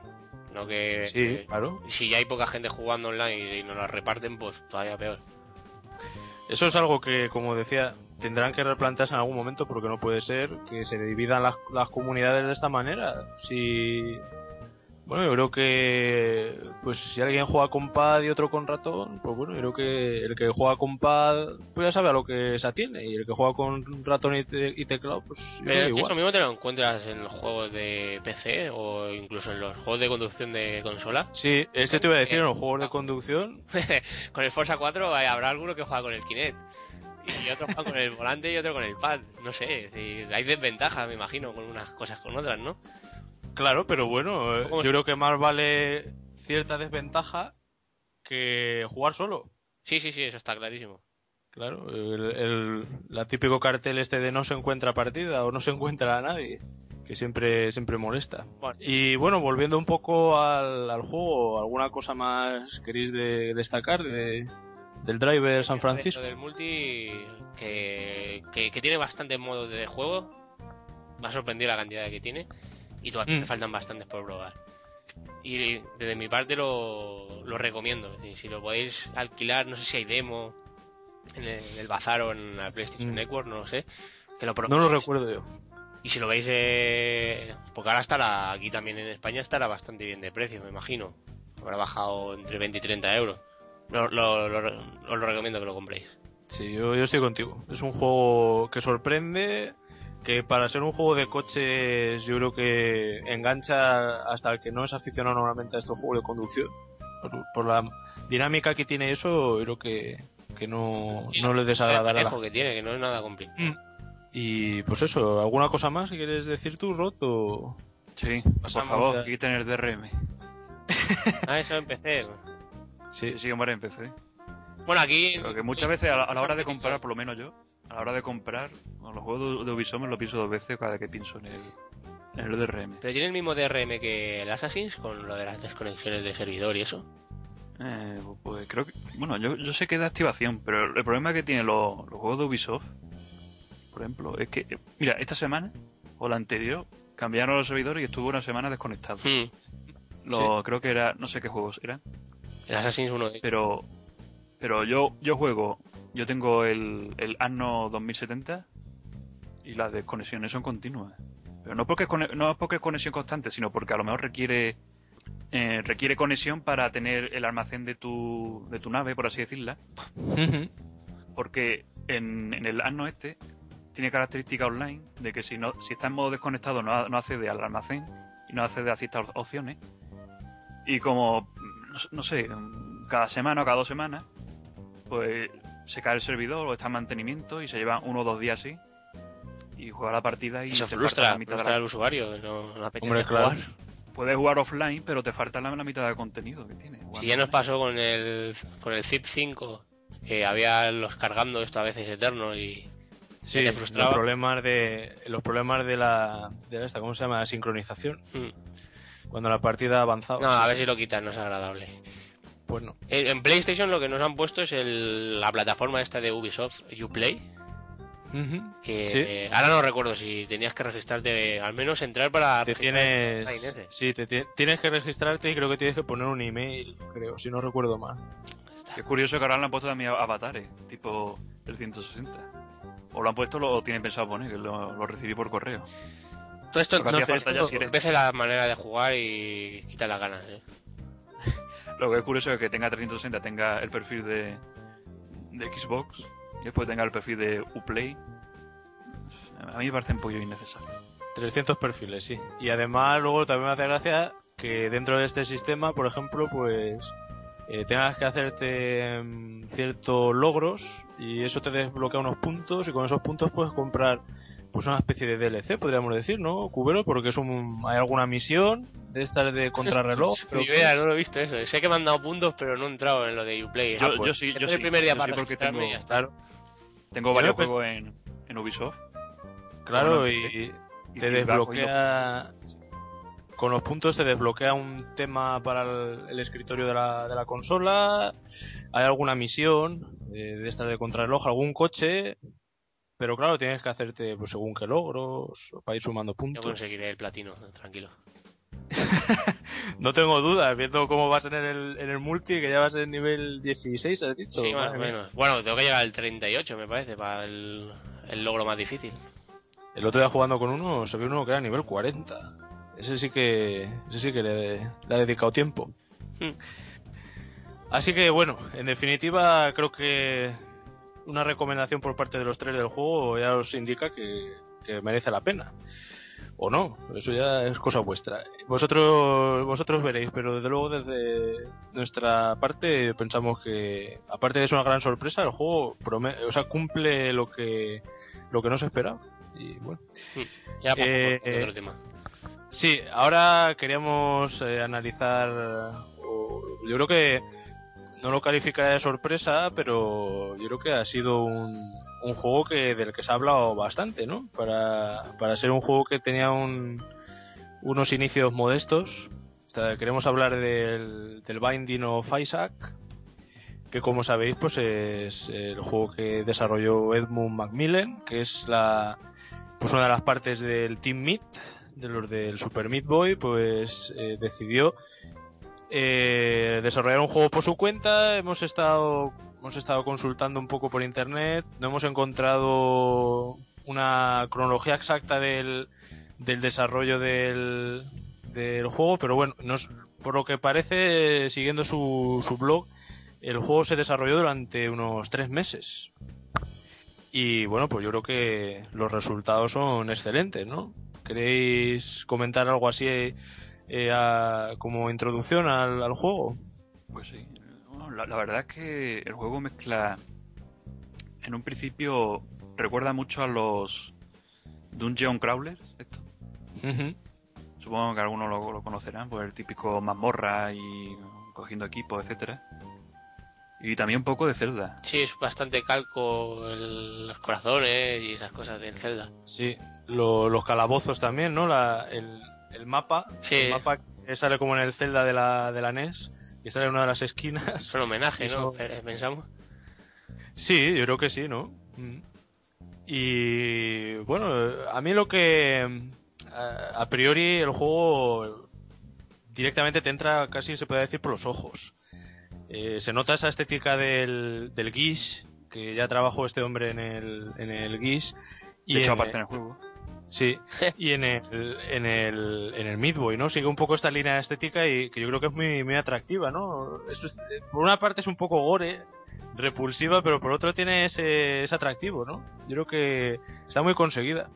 No que. Sí, claro. si ya hay poca gente jugando online y, nos la reparten, pues todavía peor. Eso es algo que, como decía, tendrán que replantearse en algún momento porque no puede ser que se dividan las, las comunidades de esta manera. Si. Bueno, yo creo que. Pues si alguien juega con pad y otro con ratón, pues bueno, yo creo que el que juega con pad, pues ya sabe a lo que se atiene. Y el que juega con ratón y, te- y teclado, pues Pero que si igual. eso mismo te lo encuentras en los juegos de PC o incluso en los juegos de conducción de consola. Sí, ese te iba a decir, en los juegos de conducción. [LAUGHS] con el Forza 4 hay- habrá alguno que juega con el Kinect. Y otro juega con el volante y otro con el pad. No sé, hay desventajas, me imagino, con unas cosas con otras, ¿no? Claro, pero bueno, eh, ¿Cómo yo creo que más vale cierta desventaja que jugar solo. Sí, sí, sí, eso está clarísimo. Claro, el, el- la típico cartel este de no se encuentra partida o no se encuentra a nadie, que siempre, siempre molesta. Bueno. Y bueno, volviendo un poco al, al juego, ¿alguna cosa más queréis de- destacar de, del driver San Francisco? Del multi, que, que, que tiene bastantes modos de juego. Me ha sorprendido la cantidad que tiene. Y todavía Mm. me faltan bastantes por probar. Y desde mi parte lo, lo recomiendo. Es decir, si lo podéis alquilar, no sé si hay demo en el, en el bazar o en la PlayStation Mm. Network, no lo sé. Que lo No lo recuerdo yo. Y si lo veis, eh, porque ahora estará, aquí también en España estará bastante bien de precio, me imagino. Habrá bajado entre 20 y 30 euros. Lo, lo- lo- os lo recomiendo que lo compréis. Sí, yo, yo estoy contigo. Es un juego que sorprende, que para ser un juego de coches yo creo que engancha hasta el que no es aficionado normalmente a estos juegos de conducción. Por, por la dinámica que tiene eso, yo creo que, que no, no le desagradará a la que tiene, que no es nada complicado. Mm. Y pues eso, ¿alguna cosa más que quieres decir tú, Rot? o- Sí, por favor, a- quiten el DRM. [LAUGHS] Ah, eso empecé. Sí, Sí, sí, hombre, empecé. Bueno, aquí. Pero que muchas veces a la, a la hora de comprar, por lo menos yo, a la hora de comprar, con los juegos de, Ubisoft me lo pienso dos veces cada que pienso en el, en el DRM. Pero tiene el mismo DRM que el Assassin's con lo de las desconexiones de servidor y eso. Eh, pues creo que. Bueno, yo, yo sé que da activación, pero el problema que tienen los, los juegos de Ubisoft, por ejemplo, es que. Mira, esta semana o la anterior cambiaron los servidores y estuvo una semana desconectado. Hmm. Lo- Creo que era. No sé qué juegos eran. El Assassin's 1 de Pero. Pero yo, yo juego. Yo tengo el, el Anno 2070 y las desconexiones son continuas. Pero no porque, es no es porque es conexión constante, sino porque a lo mejor requiere. eh, requiere conexión para tener el almacén de tu, de tu nave, por así decirla. Porque en, en el Anno este tiene característica online de que si no si está en modo desconectado no, no accede al almacén y no accede a ciertas opciones. Y como, no, sé, cada semana o cada dos semanas, pues se cae el servidor o está en mantenimiento y se lleva uno o dos días así. Y juega la partida y Eso te frustra, la mitad de frustra la- al usuario. No, no apetece Hombre, claro. jugar. Puedes jugar offline, pero te falta la, la mitad del contenido que tiene. Si ya nos pasó con el, con el Zip 5, que había los cargando esto a veces eterno y Sí, te los problemas de los problemas de la de la esta, ¿cómo se llama? La sincronización. Mm. Cuando la partida avanzaba. No, a ver si lo quitan, no es agradable. Pues no. En PlayStation lo que nos han puesto es el- la plataforma esta de Ubisoft, Uplay, Ujú. que Sí. eh, ahora no recuerdo si tenías que registrarte, al menos entrar para... Te tienes, sí, te tienes que registrarte y creo que tienes que poner un email, creo, si no recuerdo mal. Es curioso que ahora le han puesto también avatares, tipo el 160. O lo han puesto o tienen pensado poner, que lo, lo recibí por correo. Todo esto Porque no sé, falta ya esto si eres- veces la manera de jugar y quita las ganas. ¿eh? Lo que es curioso es que tenga 360, tenga el perfil de, de Xbox y después tenga el perfil de Uplay. A mí me parece un pollo innecesario. 300 perfiles, sí. Y además luego también me hace gracia que dentro de este sistema, por ejemplo, pues eh, tengas que hacerte mm, ciertos logros y eso te desbloquea unos puntos y con esos puntos puedes comprar pues una especie de DLC, podríamos decir, ¿no, Cubero? Porque es un, hay alguna misión de estas de contrarreloj. [LAUGHS] Ni idea, es. no lo he visto eso. Sé que me han dado puntos, pero no he entrado en lo de Uplay. Yo- Ah, pues, yo sí, yo este es sí, el primer día yo para sí porque registrarme tengo- y ya está. Claro, Tengo varios juegos en, en Ubisoft. claro, Bueno, y, te y bajo y desbloquea con los puntos te desbloquea un tema para el, el escritorio de la, de la consola hay alguna misión eh, de estas de contrarreloj algún coche pero claro tienes que hacerte pues según qué logros para ir sumando Yo puntos conseguiré el platino, tranquilo. [LAUGHS] no tengo dudas viendo cómo vas en el, en el multi que ya vas en nivel 16 has dicho Sí, más o menos. Bueno, tengo que llegar al 38, me parece, para el, el logro más difícil. El otro día jugando con uno, se ve uno que era nivel 40. Ese sí que, ese sí que le, le ha dedicado tiempo. Hmm. Así que bueno, en definitiva creo que una recomendación por parte de los tres del juego ya os indica que, que merece la pena. O no, eso ya es cosa vuestra. Vosotros, vosotros veréis, pero desde luego desde nuestra parte pensamos que, aparte de ser una gran sorpresa, el juego o sea, cumple lo que, lo que no se esperaba. Y bueno. Ya pasamos Eh, otro tema. Sí, ahora queríamos eh, analizar. o- yo creo que no lo calificaría de sorpresa, pero yo creo que ha sido un, un juego que del que se ha hablado bastante, ¿no? Para, para ser un juego que tenía un, unos inicios modestos. Queremos hablar del, del Binding of Isaac, que como sabéis, pues es el juego que desarrolló Edmund Macmillan, que es la pues una de las partes del Team Meat, de los del Super Meat Boy, pues eh, decidió eh, desarrollar un juego por su cuenta. Hemos estado hemos estado consultando un poco por internet, no hemos encontrado una cronología exacta del, del desarrollo del, del juego, pero bueno, por lo que parece, siguiendo su, su blog, el juego se desarrolló durante unos tres meses. Y bueno, pues yo creo que los resultados son excelentes, ¿no? ¿Queréis comentar algo así eh, a- como introducción al, al juego? Pues sí. Bueno, la, la verdad es que el juego mezcla. En un principio recuerda mucho a los Dungeon Crawlers. Esto. Supongo que algunos lo, lo conocerán, pues el típico mazmorra y cogiendo equipos, etcétera. Y también un poco de Zelda. Sí, es bastante calco el- los corazones y esas cosas del Zelda. Sí, lo- los calabozos también, ¿no? La, el, el mapa, Sí. el mapa que sale como en el Zelda de la, de la NES, que sale en una de las esquinas. Es un homenaje, ¿no? Pensamos. Sí, yo creo que sí, ¿no? Mm. Y bueno, a mí lo que a, a priori el juego directamente te entra casi se puede decir por los ojos. Eh, se nota esa estética del, del Gish, que ya trabajó este hombre en el, en el Gish. De hecho, en aparece en el juego. Sí, [LAUGHS] y en el, en el, en el Midway, ¿no? Sigue un poco esta línea estética y que yo creo que es muy, muy atractiva, ¿no? Es- por una parte es un poco gore, repulsiva, pero por otro tiene ese, ese atractivo, ¿no? Yo creo que está muy conseguida.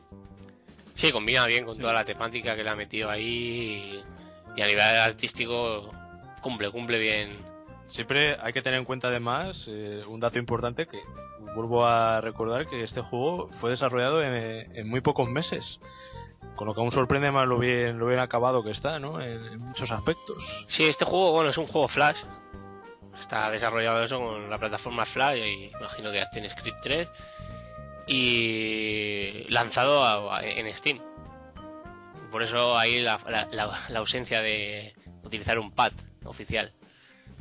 Sí, combina bien con Sí. toda la temática que le ha metido ahí y, y a nivel artístico cumple, cumple bien siempre hay que tener en cuenta además eh, un dato importante que vuelvo a recordar que este juego fue desarrollado en, muy pocos meses. Con lo que aún sorprende más lo bien, lo bien acabado que está, ¿no? En, muchos aspectos. Sí, este juego, bueno, es un juego Flash. Está desarrollado eso con la plataforma Flash y imagino que tiene Script 3. Y lanzado a- en Steam. Por eso ahí la, la- la- la ausencia de utilizar un pad oficial.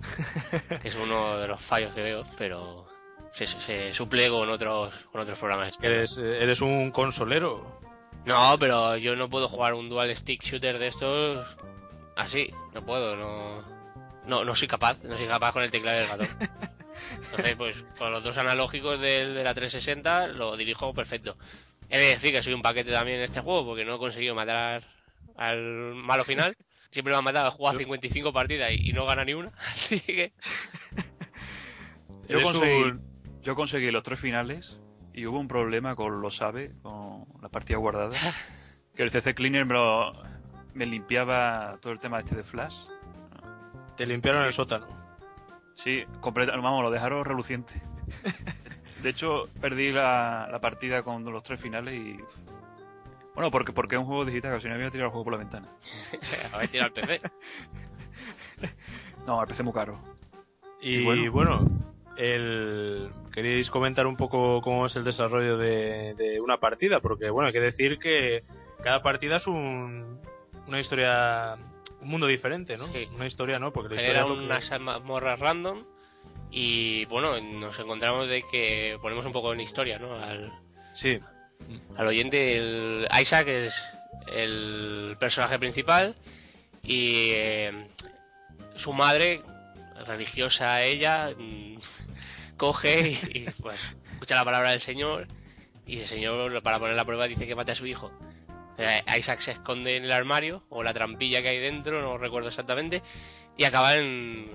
[LAUGHS] es uno de los fallos que veo, pero se, se suple con otros, con otros programas. Eres, eh, eres un consolero. No, pero yo no puedo jugar un dual stick shooter de estos así, no puedo, no no, no soy capaz, no soy capaz con el teclado y el ratón. [LAUGHS] Entonces, pues con los dos analógicos del- de, la 360 lo dirijo perfecto. He de decir que soy un paquete también en este juego porque no he conseguido matar al malo final. [LAUGHS] Siempre me han matado, he jugado 55 partidas y, y no gana ni una. [LAUGHS] Así que Yo conseguí, un- yo conseguí los tres finales y hubo un problema con los AVE, con la partida guardada. [LAUGHS] Que el CC Cleaner me, lo- me limpiaba todo el tema este de Flash. Te limpiaron el sótano. Sí, completa, vamos, lo dejaron reluciente. [LAUGHS] De hecho, perdí la, la partida con los tres finales y. Bueno, porque, porque es un juego digital, que si no me iba a tirar el juego por la ventana. a ver, tira al PC. No, el PC muy caro. Y, Y bueno. bueno, el... queréis comentar un poco cómo es el desarrollo de, de una partida, porque bueno, hay que decir que cada partida es un, una historia, un mundo diferente, ¿no? Sí. Una historia, ¿no? Porque la genera historia que- unas mazmorras random y bueno, nos encontramos de que ponemos un poco en historia, ¿no? Al, Sí, al oyente, el Isaac es el personaje principal y eh, su madre, religiosa ella, mm, [LAUGHS] coge y, y, pues escucha la palabra del Señor y el Señor para poner la prueba dice que mate a su hijo. Isaac se esconde en el armario o la trampilla que hay dentro, no recuerdo exactamente, y acaba en,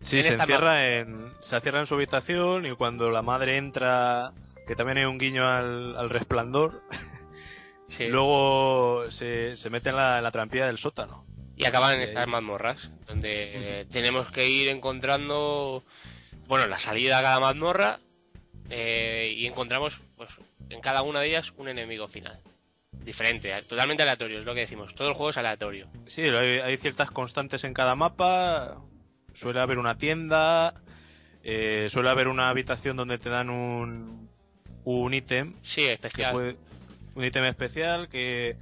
sí En se esta encierra, en, se encierra en su habitación y cuando la madre entra, que también hay un guiño al, al resplandor, [LAUGHS] sí, luego se, se mete en la, en la trampilla del sótano. y acaban en Ok. estas mazmorras, donde eh, tenemos que ir encontrando, bueno, la salida a cada mazmorra eh, y encontramos, pues, en cada una de ellas un enemigo final. Diferente, eh, totalmente aleatorio, es lo que decimos. Todo el juego es aleatorio. Sí, hay, hay ciertas constantes en cada mapa. Suele haber una tienda. eh, suele haber una habitación donde te dan un, un ítem. Sí, especial. puede- un ítem especial que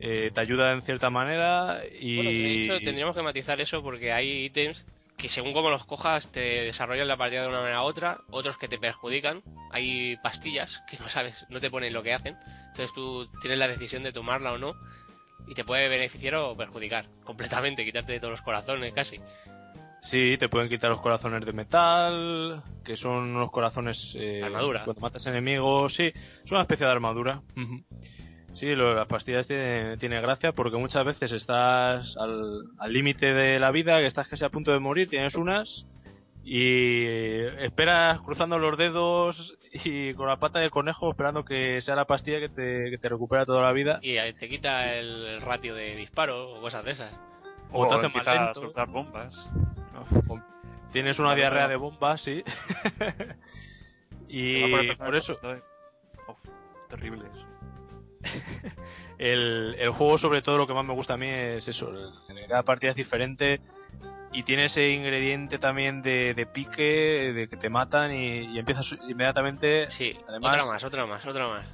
eh, te ayuda en cierta manera. Y, Bueno, de hecho, tendríamos que matizar eso porque hay ítems que según como los cojas te desarrollan la partida de una manera u otra, otros que te perjudican. Hay pastillas que no sabes, no te ponen lo que hacen. Entonces tú tienes la decisión de tomarla o no y te puede beneficiar o perjudicar completamente, quitarte de todos los corazones casi. Sí, te pueden quitar los corazones de metal. Que son unos corazones. eh, Armadura. Cuando matas enemigos. Sí, es una especie de armadura. Sí, lo- las pastillas tiene, tiene gracia porque muchas veces estás al al límite de la vida, que estás casi a punto de morir, tienes unas y esperas cruzando los dedos y con la pata del conejo esperando que sea la pastilla que te, que te recupera toda la vida. Y te quita el, el ratio de disparo o cosas de esas. O te hace más a soltar bombas. ¿no? Tienes una diarrea de bombas, sí. [LAUGHS] y por eso, es terrible eso. [LAUGHS] el, el juego sobre todo lo que más me gusta a mí es eso, el- cada partida es diferente y tiene ese ingrediente también de, de pique, de que te matan y, y empiezas inmediatamente... Sí, Además- otra más, otra más, otra más.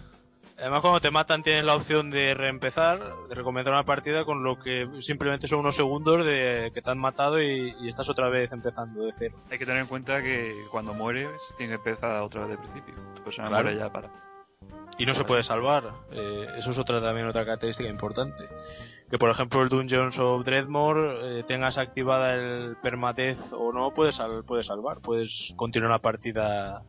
Además cuando te matan tienes la opción de reempezar, de recomenzar una partida con lo que simplemente son unos segundos de que te han matado y, y estás otra vez empezando de cero. Hay que tener en cuenta que cuando mueres tienes que empezar otra vez de principio. Tu persona Claro. muere ya para. Y no se puede salvar. Eh, eso es otra también otra característica importante. Que por ejemplo el Dungeons of Dreadmore eh, tengas activada el permadeath o no, puedes, sal- puedes salvar. Puedes continuar la partida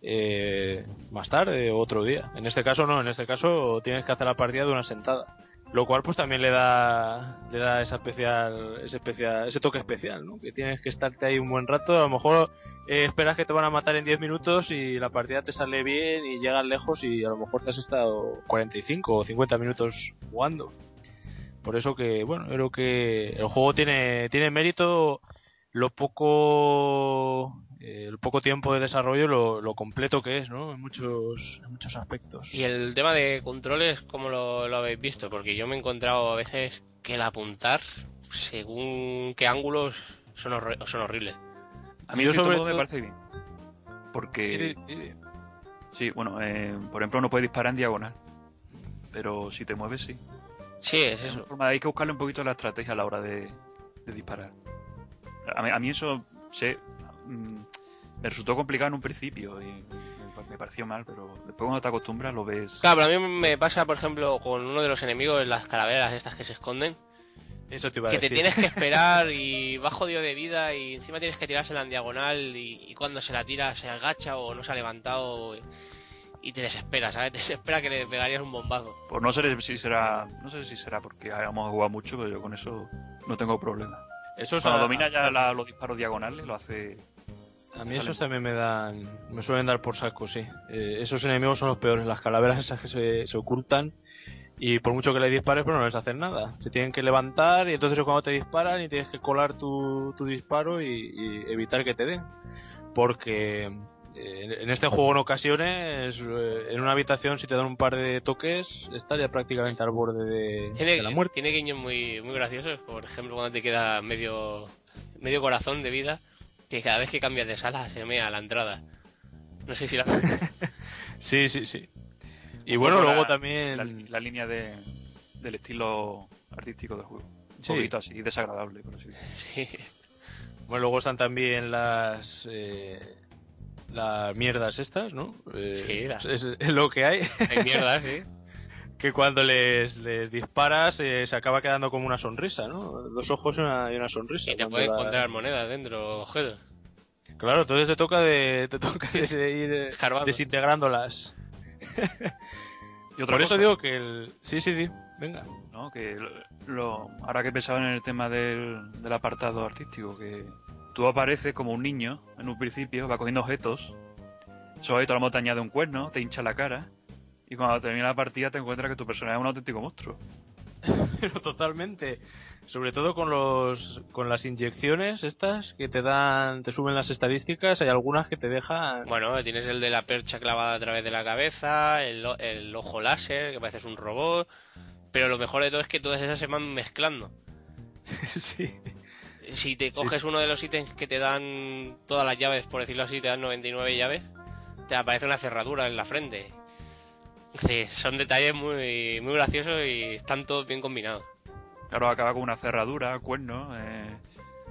eh, más tarde o otro día. En este caso no, en este caso tienes que hacer la partida de una sentada. Lo cual pues también le da le da esa especial, ese especial ese toque especial, ¿no? Que tienes que estarte ahí un buen rato, a lo mejor eh, esperas que te van a matar en 10 minutos y la partida te sale bien y llegas lejos y a lo mejor te has estado 45 o 50 minutos jugando. Por eso que, bueno, creo que el juego tiene, tiene mérito lo poco eh, el poco tiempo de desarrollo lo, lo completo que es, ¿no? En muchos, en muchos aspectos. Y el tema de controles, ¿cómo lo, lo habéis visto? Porque yo me he encontrado a veces que el apuntar, según qué ángulos, son, horri- son horribles. A mí Yo en cierto sobre modo me todo- parece bien. Porque, Sí, sí, di- bueno, eh, por ejemplo, no puedes disparar en diagonal. Pero si te mueves, sí. Sí, es Es eso. forma- hay que buscarle un poquito la estrategia a la hora de, de disparar. A mí, a mí eso se, mm, me resultó complicado en un principio y me, pareció mal, pero después cuando te acostumbras lo ves. Claro, pero a mí me pasa, por ejemplo, con uno de los enemigos, las calaveras estas que se esconden, Eso te iba a que te tienes que [LAUGHS] esperar y va jodido de vida y encima tienes que tirársela en diagonal y, y cuando se la tira se agacha o no se ha levantado y, y te desespera, ¿sabes? [LAUGHS] Te desespera que le pegarías un bombazo. Pues no sé si será, no sé si será porque hayamos jugado mucho, pero yo con eso no tengo problema. Eso es Cuando a- domina ya la- los disparos diagonales, lo hace. A mí esos también me dan, me suelen dar por saco, sí. Eh, esos enemigos son los peores, las calaveras esas que se, se ocultan y por mucho que le dispares, pero no les hacen nada. Se tienen que levantar y entonces es cuando te disparan y tienes que colar tu, tu disparo y, y evitar que te den. Porque eh, en- este juego en ocasiones, eh, en una habitación si te dan un par de toques, estás ya prácticamente al borde de, Tiene, de la muerte. tiene guiños muy, muy graciosos, por ejemplo, cuando te queda medio, medio corazón de vida, que cada vez que cambias de sala se mea a la entrada. No sé si la... [LAUGHS] Sí, sí, sí. Y Un bueno, luego la- también... La, la línea de, del estilo artístico del juego. Un Sí. poquito así, desagradable, pero sí. Sí. Bueno, luego están también las eh, las mierdas estas, ¿no? Eh, Sí, la- es, es lo que hay. Hay mierda, sí. [LAUGHS] que cuando les, les disparas eh, se acaba quedando como una sonrisa, ¿no? Dos ojos y una, y una sonrisa. Y te cuando puede la- encontrar monedas dentro, objetos. Claro, entonces te toca de, te toca de, de ir eh, Escarbando. desintegrándolas. [LAUGHS] Y otra Por eso digo que el... Sí, sí, sí. Venga. ¿no? Que lo, lo- ahora que pensaba en el tema del, del apartado artístico, que tú apareces como un niño en un principio, va cogiendo objetos, esos objetos a lo mejor te añade un cuerno, te hincha la cara, y cuando termina la partida te encuentras que tu personaje es un auténtico monstruo. [LAUGHS] Pero totalmente. Sobre todo con los con las inyecciones estas que te dan, te suben las estadísticas, hay algunas que te dejan Bueno, tienes el de la percha clavada a través de la cabeza, el, o- el ojo láser, que pareces un robot. Pero lo mejor de todo es que todas esas se van mezclando. [LAUGHS] sí. Si te Sí, coges sí. uno de los ítems que te dan todas las llaves, por decirlo así, te dan 99 llaves, te aparece una cerradura en la frente. Sí, son detalles muy, muy graciosos y están todos bien combinados. Claro, acaba con una cerradura, cuernos, eh,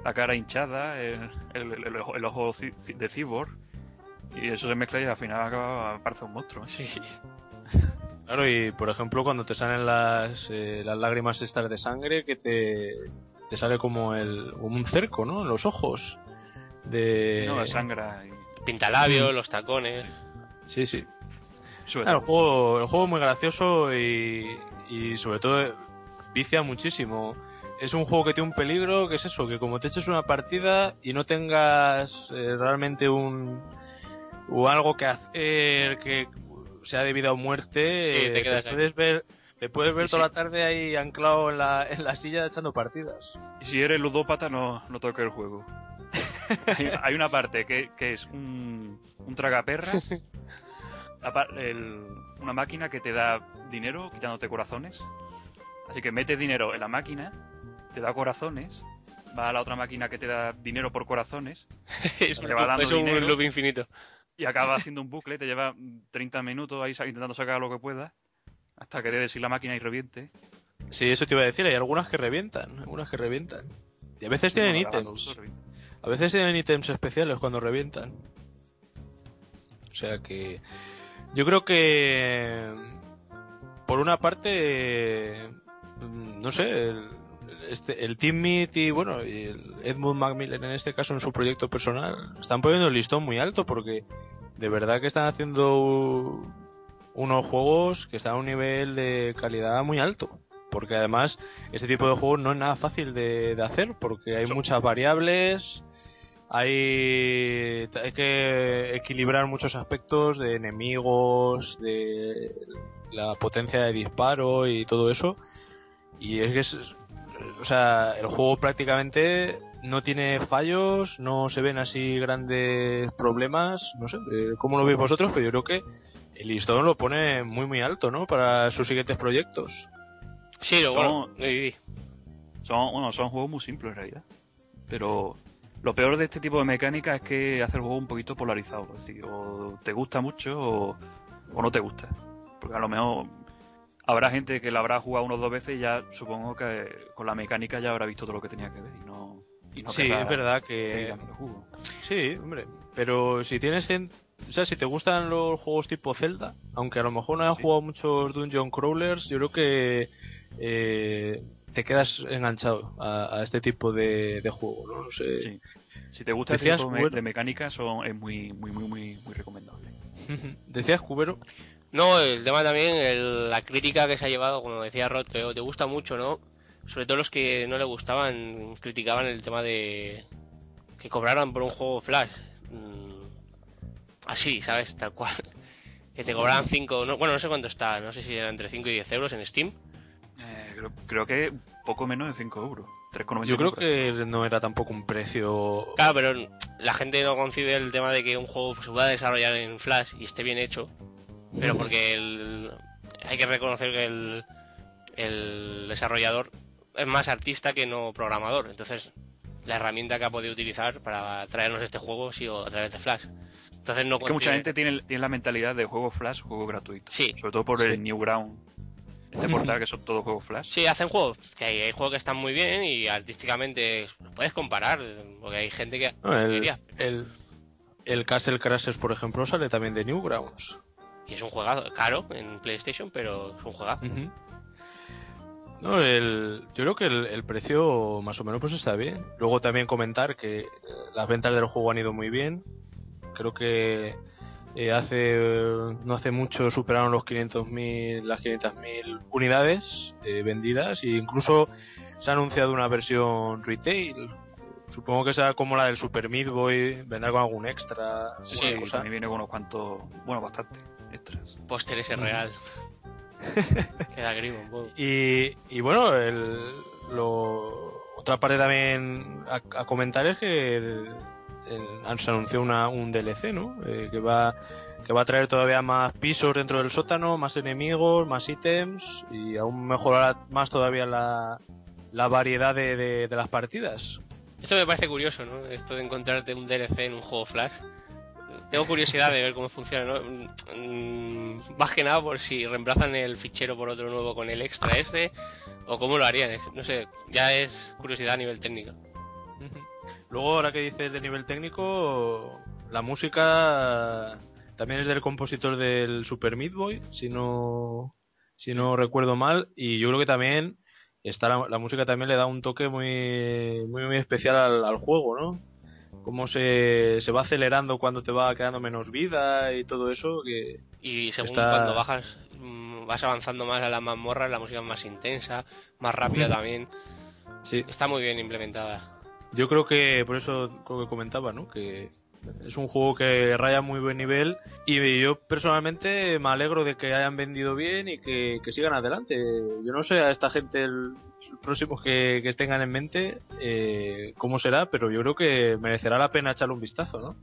la cara hinchada, el, el- el- el ojo- de cyborg, y eso se mezcla y al final acaba, parece un monstruo. Sí. Claro, y por ejemplo cuando te salen las, eh, las lágrimas estas de sangre que te, te sale como el como un cerco, ¿no? En los ojos. De... No, sangra y Pintalabios, los tacones. Sí, sí. Claro, el juego, el juego es muy gracioso y, y sobre todo vicia muchísimo. Es un juego que tiene un peligro, que es eso, que como te eches una partida y no tengas eh, realmente un o algo que hacer que sea de vida o muerte, Sí, te eh, quedas puedes ver te puedes ver toda sí. la tarde ahí anclado en la, en la silla echando partidas. Y si eres ludópata, no, no toques el juego. [LAUGHS] hay, hay una parte que, que es un, un par- [LAUGHS] el- una máquina que te da dinero quitándote corazones. Así que metes dinero en la máquina, te da corazones, va a la otra máquina que te da dinero por corazones [LAUGHS] es un, Te va dando es un dinero. loop infinito. y acaba haciendo un bucle, te lleva 30 minutos ahí intentando sacar lo que pueda hasta que dé sí la máquina y reviente. Sí, eso te iba a decir, hay algunas que revientan, algunas que revientan. Y a veces tienen ítems. A veces tienen ítems especiales cuando revientan. O sea que. Yo creo que. Por una parte. No sé. El, este, el Team Meat y bueno, y el Edmund Macmillan en este caso en su proyecto personal están poniendo el listón muy alto porque de verdad que están haciendo unos juegos que están a un nivel de calidad muy alto. Porque además este tipo de juegos no es nada fácil de, de hacer porque hay muchas variables, hay, hay que equilibrar muchos aspectos de enemigos, de la potencia de disparo y todo eso. Y es que es, o sea, el juego prácticamente no tiene fallos, no se ven así grandes problemas, no sé, eh, cómo lo veis vosotros, pero yo creo que el listón lo pone muy muy alto, ¿no? Para sus siguientes proyectos. Sí, lo bueno. Son- eh, Son, bueno, son juegos muy simples en realidad. Pero lo peor de este tipo de mecánica es que hace el juego un poquito polarizado. Es decir, o te gusta mucho o, o no te gusta. Porque a lo mejor habrá gente que la habrá jugado unos dos veces y ya supongo que con la mecánica ya habrá visto todo lo que tenía que ver y no. Y no sí, es verdad que... Sí, hombre. Pero si tienes... en- O sea, si te gustan los juegos tipo Zelda, aunque a lo mejor no hayas Sí. jugado muchos Dungeon Crawlers, yo creo que eh, te quedas enganchado a, a este tipo de, de juego, ¿no? No sé. Sí. Si te gusta este Decías, tipo de, bueno. de mecánica, son, es muy, muy, muy, muy, muy recomendable. [LAUGHS] Decías, Cubero, No, el tema también, el- la crítica que se ha llevado, como decía Rod, que te gusta mucho, ¿no? Sobre todo los que no le gustaban, criticaban el tema de que cobraran por un juego Flash. Mm, así, ¿sabes? Tal cual. [LAUGHS] Que te cobraran 5, no, bueno, no sé cuánto está, no sé si era entre 5 y 10 euros en Steam. Eh, creo, creo que poco menos de 5 euros. 3,99. yo creo que no era tampoco un precio... Claro, pero la gente no concibe el tema de que un juego se pueda desarrollar en Flash y esté bien hecho. Pero porque el- hay que reconocer que el, el desarrollador es más artista que no programador. Entonces, la herramienta que ha podido utilizar para traernos este juego ha sido a través de Flash. Entonces, no Es que mucha gente tiene, tiene la mentalidad de juego Flash, juego gratuito. Sí. Sobre todo por Sí. el Newground. Este portal que son todos juegos Flash. Sí, hacen juegos, que hay, hay juegos que están muy bien y artísticamente los puedes comparar, porque hay gente que No, el, el, el Castle Crashers, por ejemplo, sale también de Newgrounds. y es un juegazo caro en PlayStation, pero es un juegazo. Ujú. No, el, yo creo que el, el precio más o menos pues está bien. Luego también comentar que eh, las ventas del juego han ido muy bien. Creo que eh, hace no hace mucho superaron los 500.000 las 500.000 unidades eh, vendidas e incluso se ha anunciado una versión retail. Supongo que será como la del Super Meat Boy, vendrá con algún extra, Sí, cosa. también viene con unos cuantos, bueno, bastante extras. Póster ese real. [LAUGHS] Queda grimo un poco. Y, y bueno, el, lo, otra parte también a, a comentar es que el- se anunció una, un DLC, ¿no? Eh, que va que va a traer todavía más pisos dentro del sótano, más enemigos, más ítems y aún mejorar más todavía la, la variedad de, de- las partidas. Esto me parece curioso, ¿no? Esto de encontrarte un DLC en un juego Flash. Tengo curiosidad de ver cómo funciona, ¿no? Mm, Más que nada por si reemplazan el fichero por otro nuevo con el extra ese o cómo lo harían. No sé, ya es curiosidad a nivel técnico. Luego, ahora que dices de nivel técnico, la música también es del compositor del Super Meat Boy, si no, si no recuerdo mal, y yo creo que también está la, la música también le da un toque muy, muy, muy especial al, al juego, ¿no? Cómo se, se va acelerando cuando te va quedando menos vida y todo eso, que Y según Está- cuando bajas, mm, vas avanzando más a la mazmorra, la música es más intensa, más rápida también. sí, Está muy bien implementada. Yo creo que por eso creo que comentaba, ¿no? Que es un juego que raya muy buen nivel y yo personalmente me alegro de que hayan vendido bien y que, que sigan adelante. Yo no sé a esta gente el, el próximo que, que tengan en mente eh, cómo será, pero yo creo que merecerá la pena echarle un vistazo, ¿no?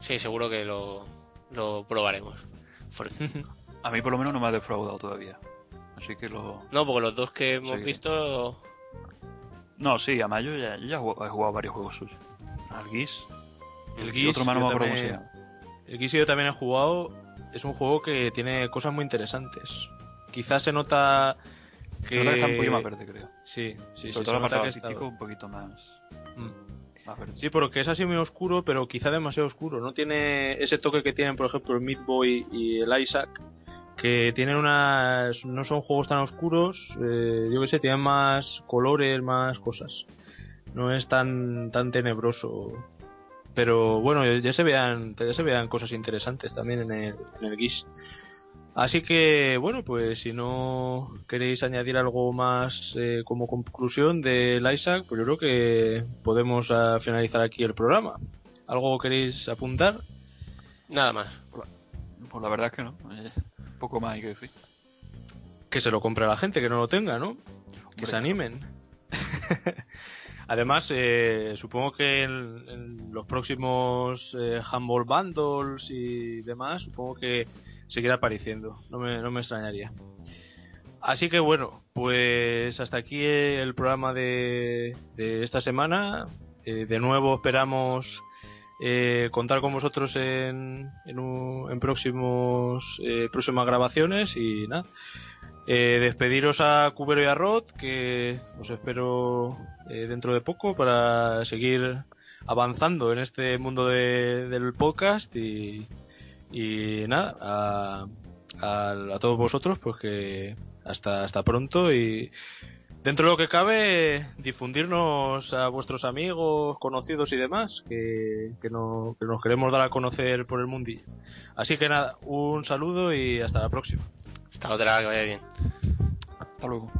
Sí, seguro que lo, lo probaremos. [LAUGHS] A mí por lo menos no me ha defraudado todavía. Así que lo... No, porque los dos que hemos Sí. visto No, sí, a Mayo ya, yo ya he jugado, varios juegos suyos. Al Geese. El Geese, otro más no yo me acuerdo cómo se también-. El Geese yo también he jugado. Es un juego que tiene cosas muy interesantes. Quizás se nota Que... Está un poquito más verde, creo. Sí, sí, sí. Todo el nota apartado artístico un poquito más, Mm. más verde. Sí, porque es así muy oscuro, pero quizá demasiado oscuro. No tiene ese toque que tienen, por ejemplo, el Meat Boy y el Isaac, que tienen unas. no son juegos tan oscuros. eh, yo que sé, tienen más colores, más cosas. No es tan tan tenebroso. Pero bueno, ya se vean, ya se vean cosas interesantes también en el, en el Geese. Así que, bueno, pues si no queréis añadir algo más eh, como conclusión del Isaac, pues yo creo que podemos ah, finalizar aquí el programa. ¿Algo queréis apuntar? nada más. Pues la verdad es que no. Eh, poco más hay que decir. Que se lo compre la gente, que no lo tenga, ¿no? Que se animen. [LAUGHS] Además, eh, supongo que en, en los próximos eh, Humble Bundles y demás, supongo que seguirá apareciendo. No me, no me extrañaría. Así que bueno, pues hasta aquí el programa de, de esta semana. Eh, de nuevo esperamos eh, contar con vosotros en, en, un- en próximos eh, próximas grabaciones y nada. Eh, despediros a Cubero y a Rod, que os espero eh, dentro de poco para seguir avanzando en este mundo de- del podcast y, nada, a, a- a todos vosotros, pues que hasta, hasta pronto y dentro de lo que cabe, difundirnos a vuestros amigos, conocidos y demás, que, que, no- que nos queremos dar a conocer por el mundillo. Así que nada, un saludo y hasta la próxima. Hasta otra, que vaya bien. Hasta luego.